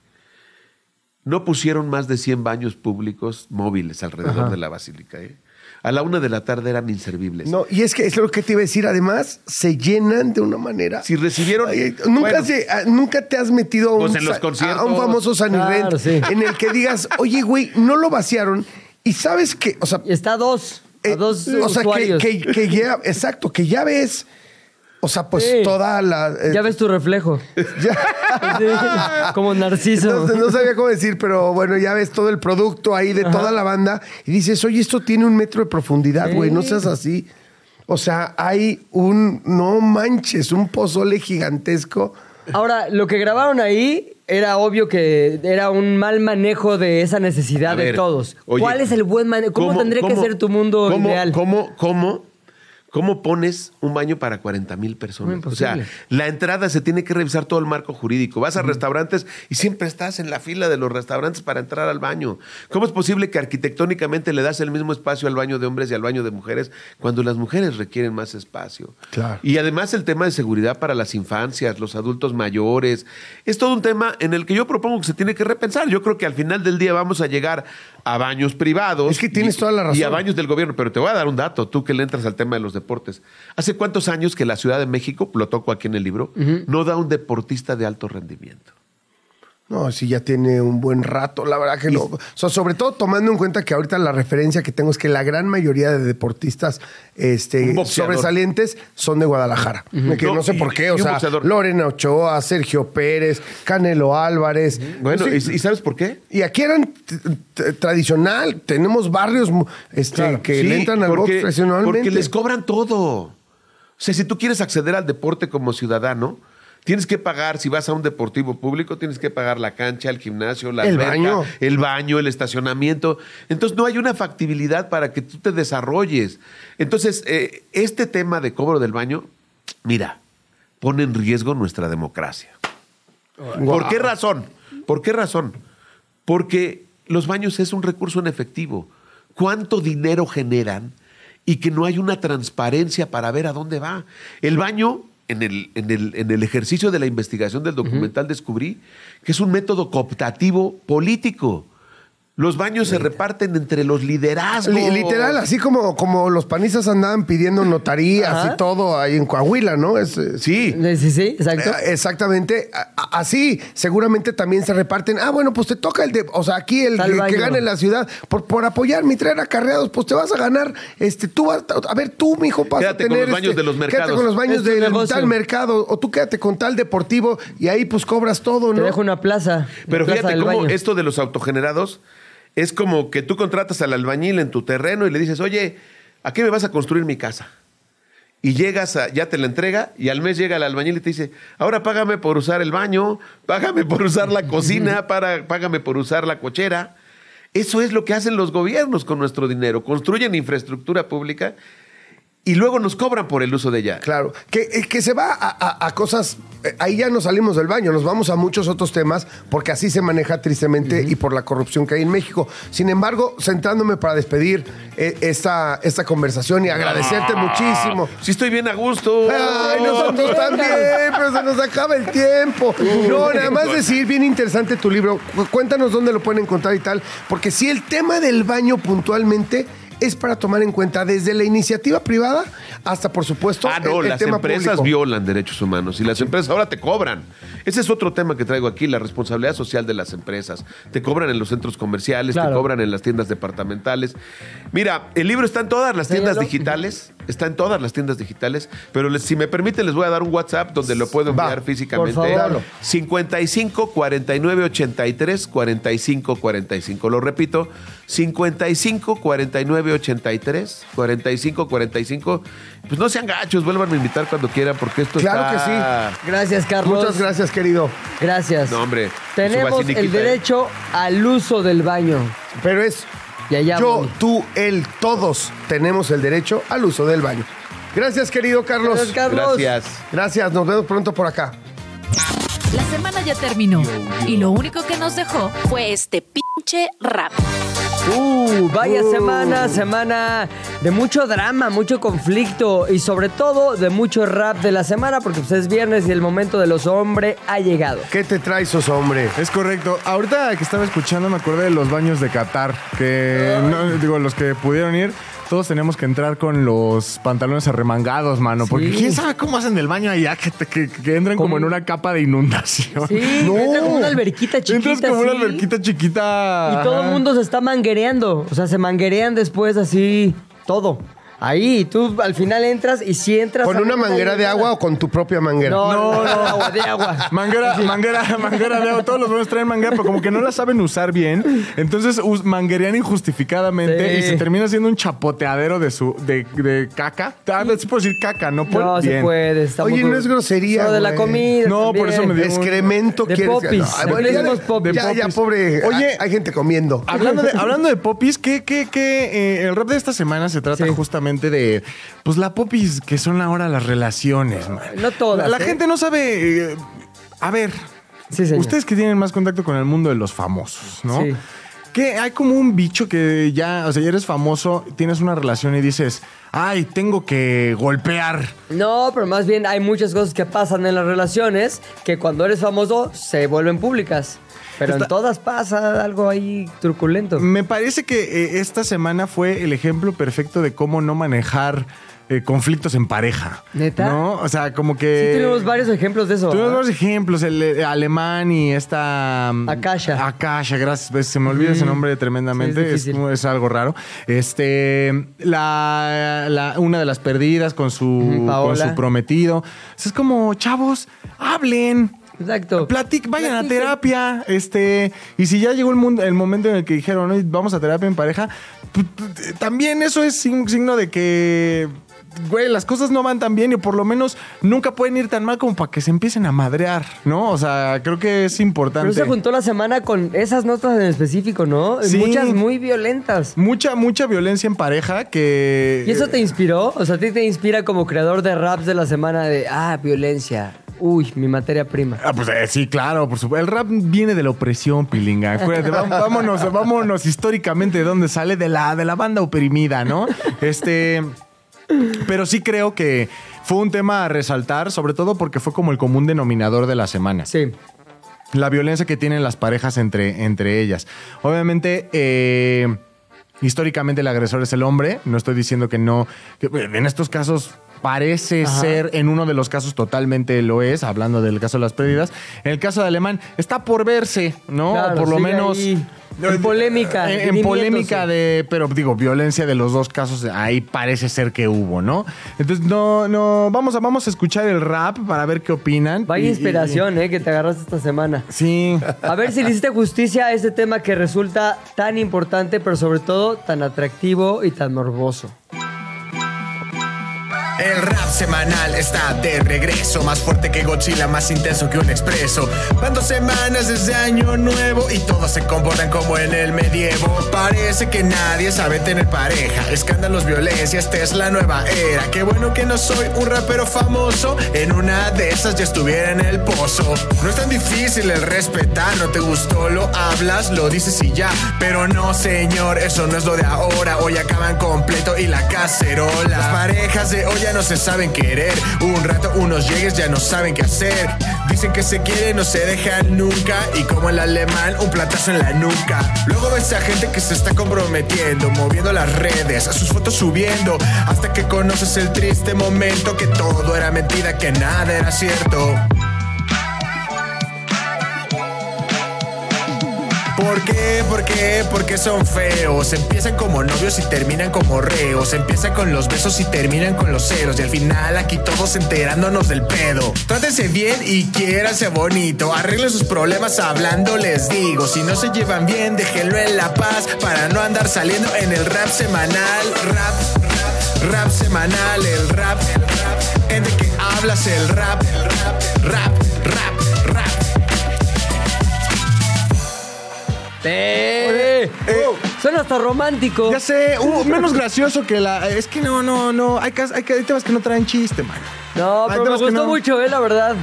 No pusieron más de 100 baños públicos móviles alrededor de la basílica. ¿eh? A la una de la tarde eran inservibles. No, y es que es lo que te iba a decir, además, se llenan de una manera. Si recibieron... Ay, nunca, Bueno, se- ah, nunca te has metido a un, Pues en los sa- conciertos. a un famoso San Claro, sí. en el que digas, oye, güey, no lo vaciaron. Y sabes que, o sea, Y está a A eh, dos o sea, que, usuarios. que- que ya, exacto, que ya ves, o sea, pues Sí. toda la. eh, Ya ves tu reflejo. ya- como Narciso. No, no sabía cómo decir, pero bueno, ya ves todo el producto ahí de toda la banda y dices, oye, esto tiene un metro de profundidad, güey, no seas así. O sea, hay un, no manches, un pozole gigantesco. Ahora, lo que grabaron ahí era obvio que era un mal manejo de esa necesidad de todos. oye, ¿Cuál es el buen manejo? ¿Cómo, tendría que ser tu mundo cómo- ideal? ¿Cómo, cómo, cómo pones un baño para 40 mil personas? O sea, la entrada se tiene que revisar todo el marco jurídico. Vas a restaurantes y siempre estás en la fila de los restaurantes para entrar al baño. ¿Cómo es posible que arquitectónicamente le das el mismo espacio al baño de hombres y al baño de mujeres cuando las mujeres requieren más espacio? Claro. Y además el tema de seguridad para las infancias, los adultos mayores, es todo un tema en el que yo propongo que se tiene que repensar. Yo creo que al final del día vamos a llegar a baños privados. Es que tienes y- toda la razón. Y a baños del gobierno. Pero te voy a dar un dato, tú que le entras al tema de los deportes. ¿Hace cuántos años que la Ciudad de México, lo toco aquí en el libro, no da un deportista de alto rendimiento? No, sí, ya tiene un buen rato, la verdad que no. O sea, sobre todo tomando en cuenta que ahorita la referencia que tengo es que la gran mayoría de deportistas este, sobresalientes son de Guadalajara. Que No, no sé y- por qué, o sea, boxeador. Lorena Ochoa, Sergio Pérez, Canelo Álvarez. Bueno. ¿y, y sabes por qué? Y aquí eran tradicional, tenemos barrios este, que Sí, le entran al box porque, tradicionalmente. porque les cobran todo. O sea, si tú quieres acceder al deporte como ciudadano, tienes que pagar, si vas a un deportivo público, tienes que pagar la cancha, el gimnasio, la El alberca, baño. el baño, el estacionamiento. Entonces no hay una factibilidad para que tú te desarrolles. Entonces, eh, este tema de cobro del baño, mira, pone en riesgo nuestra democracia. ¿Por qué razón? ¿Por qué razón? Porque los baños es un recurso en efectivo. ¿Cuánto dinero generan y que no hay una transparencia para ver a dónde va? El baño, en el, en el- en el ejercicio de la investigación del documental, descubrí que es un método cooptativo político. Los baños se reparten entre los liderazgos. Li- literal, así como, como los panistas andaban pidiendo notarías Ajá. y todo ahí en Coahuila, ¿no? Es, eh, Sí. Sí, sí, sí, exacto. Eh, Exactamente, A- así seguramente también se reparten. Ah, bueno, pues te toca el de, o sea, aquí el Tal que, gane la ciudad por, por apoyarme y traer acarreados, pues te vas a ganar. Este, tú vas, a ver, tú, mijo, vas Quédate a con tener. los baños este, de los Quédate mercados. con los baños Es tu del negocio. tal mercado, o tú quédate con tal deportivo y ahí pues cobras todo, Te ¿no? dejo una plaza. Pero plaza fíjate del cómo baño. esto de los autogenerados es como que tú contratas al albañil en tu terreno y le dices, oye, ¿a qué me vas a construir mi casa? Y llegas, a, ya te la entrega y al mes llega el albañil y te dice, ahora págame por usar el baño, págame por usar la cocina, para, págame por usar la cochera. Eso es lo que hacen los gobiernos con nuestro dinero. Construyen infraestructura pública y luego nos cobran por el uso de ella. Claro, que, eh, que se va a, a- a cosas, eh, ahí ya nos salimos del baño, nos vamos a muchos otros temas, porque así se maneja tristemente y por la corrupción que hay en México. Sin embargo, centrándome para despedir eh, esta, esta conversación y agradecerte muchísimo. Sí estoy bien a gusto. Ay, nosotros también, pero se nos acaba el tiempo. No, nada más decir, bien interesante tu libro. Cu- Cuéntanos dónde lo pueden encontrar y tal, porque sí, el tema del baño puntualmente es para tomar en cuenta desde la iniciativa privada hasta, por supuesto, Ah, no, el- el las tema empresas público. violan derechos humanos y las empresas ahora te cobran. Ese es otro tema que traigo aquí, la responsabilidad social de las empresas. Te cobran en los centros comerciales, te cobran en las tiendas departamentales. Mira, el libro está en todas las tiendas digitales, está en todas las tiendas digitales, pero les- si me permite les voy a dar un WhatsApp donde lo puedo Va, enviar físicamente. por favor. 55 49 83 45 45. Lo repito, 55 49 83 45 45. Pues no sean gachos, vuelvan a invitar cuando quieran porque esto Claro está... Gracias, Carlos. Muchas gracias, querido. Gracias. No, hombre. Tenemos el ¿eh? derecho al uso del baño. Pero es Y allá yo, voy. tú, él, todos tenemos el derecho al uso del baño. Gracias, querido Carlos. Gracias, Carlos. Gracias. Gracias, nos vemos pronto por acá. La semana ya terminó y lo único que nos dejó Fue este pinche rap. Uh, vaya Uh. semana, semana de mucho drama, mucho conflicto y sobre todo de mucho rap de la semana porque pues, es viernes y el momento de los hombres ha llegado. ¿Qué te traes, sos hombre? Es correcto. Ahorita que estaba escuchando me acordé de los baños de Qatar, que no, digo, los que pudieron ir, todos tenemos que entrar con los pantalones arremangados, mano, porque quién sabe cómo hacen del baño allá, que, te- que, que entran como en una capa de inundación. Sí, entra como una alberquita chiquita. Entras como una alberquita chiquita. Y todo el mundo se está manguereando. O sea, se manguerean después así todo. Ahí, tú al final entras y si entras. ¿Con una manguera de agua o con tu propia manguera? No, no, No, no, no. agua, de agua. Manguera, manguera, manguera de agua. Todos los buenos traen manguera, pero como que no la saben usar bien. Entonces manguerean injustificadamente Sí. y se termina haciendo un chapoteadero de su de, de caca. Ah, no, sí puedo decir caca, no puedo. No se Bien. puede. estamos Oye, no es grosería, Solo de la comida. No, por eso me dio Excremento De quieres popis. Ay, bueno, Le ya, popis. ya, ya, pobre. Oye, hay, hay gente comiendo. Hablando de, hablando de popis, que, que, que el rap de esta semana se trata Sí. De pues la popis que son ahora las relaciones, man. No todas, La, la ¿eh? gente no sabe. eh, a ver, Sí, señor. ustedes que tienen más contacto con el mundo de los famosos, ¿no? Sí. Que hay como un bicho que ya, o sea, ya eres famoso, tienes una relación y dices, ay, tengo que golpear. No, pero más bien hay muchas cosas que pasan en las relaciones que cuando eres famoso se vuelven públicas. Pero en todas pasa algo ahí truculento. Me parece que eh, esta semana fue el ejemplo perfecto de cómo no manejar eh, conflictos en pareja. ¿Neta? ¿No? O sea, como Sí, que. tenemos varios ejemplos de eso. Tuvimos varios ejemplos, el eh, alemán y esta... mm, Akasha. Akasha, gracias. ves, Se me olvida ese nombre tremendamente. Sí, es es, es algo raro. Este, la, la- una de las perdidas con su, con su prometido. O sea, es como, chavos, hablen. Exacto. Platic, vayan a terapia, este, y si ya llegó el, mundo, el momento en el que dijeron, "Oye, vamos a terapia en pareja, también eso es un signo de que, güey, las cosas no van tan bien y por lo menos nunca pueden ir tan mal como para que se empiecen a madrear, ¿no? O sea, creo que es importante. Pero se juntó la semana con esas notas en específico, ¿no? Sí. Muchas muy violentas. Mucha, mucha violencia en pareja que... ¿Y eso te inspiró? O sea, a ti te inspira como creador de raps de la semana de, ah, violencia. Uy, mi materia prima. Ah, pues eh, sí, claro, por supuesto. El rap viene de la opresión, pilinga. Acuérdate, vámonos, vámonos históricamente de dónde sale, de la, de la banda oprimida, ¿no? Este. Pero sí creo que fue un tema a resaltar, sobre todo porque fue como el común denominador de la semana. Sí. La violencia que tienen las parejas entre, entre ellas. Obviamente, eh, históricamente el agresor es el hombre. No estoy diciendo que no. que en estos casos parece Ajá. ser, en uno de los casos totalmente lo es, hablando del caso de las pérdidas. En el caso de Alemán, está por verse, ¿no? Claro, o por lo menos. ahí en polémica, En, en polémica de. Pero digo, violencia de los dos casos, ahí parece ser que hubo, ¿no? Entonces, no, no. Vamos a, vamos a escuchar el rap para ver qué opinan. Vaya Y- y- inspiración, ¿eh? Que te agarraste esta semana. Sí. A ver si le hiciste justicia a este tema que resulta tan importante, pero sobre todo tan atractivo y tan morboso. El rap semanal está de regreso, más fuerte que Godzilla, más intenso que un expreso. Van dos semanas desde Año Nuevo y todos se comportan como en el medievo. Parece que nadie sabe tener pareja, escándalos, violencia, esta es la nueva era. Qué bueno que no soy un rapero famoso, en una de esas ya estuviera en el pozo. No es tan difícil el respetar, no te gustó, lo hablas, lo dices y ya. Pero no, señor, eso no es lo de ahora. Hoy acaban completo y la cacerola. Las parejas de hoy ya no se saben querer. Un rato unos llegues ya no saben qué hacer. Dicen que se quieren, no se dejan nunca. Y como el alemán, un platazo en la nuca. Luego ves a gente que se está comprometiendo, moviendo las redes, a sus fotos subiendo. Hasta que conoces el triste momento que todo era mentira, que nada era cierto. ¿Por qué? ¿Por qué? Porque son feos. Empiezan como novios y terminan como reos. Empiezan con los besos y terminan con los ceros. Y al final aquí todos enterándonos del pedo. Trátense bien y quiéranse bonito. Arreglen sus problemas hablando, les digo. Si no se llevan bien, déjenlo en la paz. Para no andar saliendo en el rap semanal. Rap, rap, rap semanal. El rap, el rap. Entre que hablas el rap, el rap, rap, rap. ¡Eh! Suena hasta romántico. Ya sé, uh, menos gracioso que la. Es que no, no, no. Hay, hay, que- hay temas que no traen chiste, man. No, Hay pero me gustó no. mucho, eh, la verdad.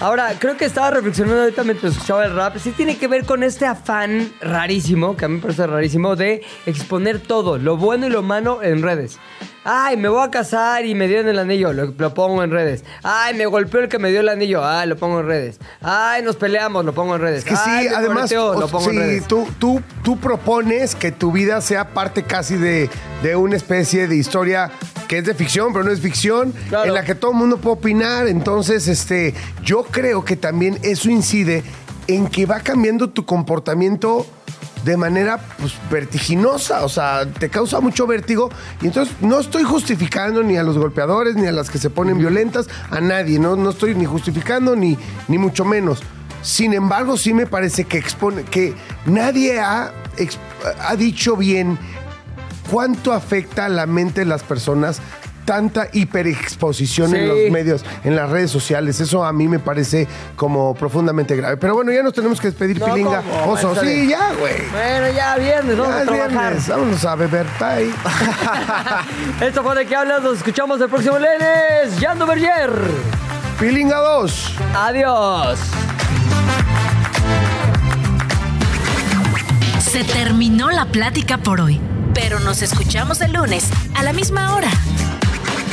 Ahora, creo que estaba reflexionando ahorita mientras escuchaba el rap. Sí tiene que ver con este afán rarísimo, que a mí me parece rarísimo, de exponer todo, lo bueno y lo malo en redes. Ay, me voy a casar y me dieron el anillo, lo, lo pongo en redes. Ay, me golpeó el que me dio el anillo, ah, lo pongo en redes. Ay, nos peleamos, lo pongo en redes. Es que sí, Ay, me además, lo pongo en sí, redes. tú, tú, tú propones que tu vida sea parte casi de, de una especie de historia que es de ficción, pero no es ficción, Claro. en la que todo el mundo puede opinar. Entonces, este, yo creo que también eso incide en que va cambiando tu comportamiento de manera pues, vertiginosa, o sea, te causa mucho vértigo y entonces no estoy justificando ni a los golpeadores ni a las que se ponen violentas, a nadie, no, no estoy ni justificando ni, ni mucho menos. Sin embargo, sí me parece que expone, que nadie ha, ha dicho bien cuánto afecta a la mente de las personas tanta hiperexposición en Sí. los medios, en las redes sociales. Eso a mí me parece como profundamente grave. Pero bueno, ya nos tenemos que despedir, No, Pilinga. ¿cómo? Oso, sí, ya, güey. Bueno, ya viernes, vamos Ya viernes. Vámonos a beber. Bye. Esto fue de qué hablas, nos escuchamos el próximo lunes. Yando Berger. Pilinga 2. Adiós. Se terminó la plática por hoy, pero nos escuchamos el lunes a la misma hora.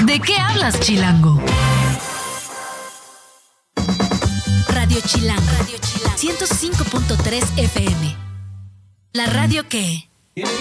¿De qué hablas, Chilango? Radio Chilango. Radio Chilango. 105.3 FM. La radio que... Viene,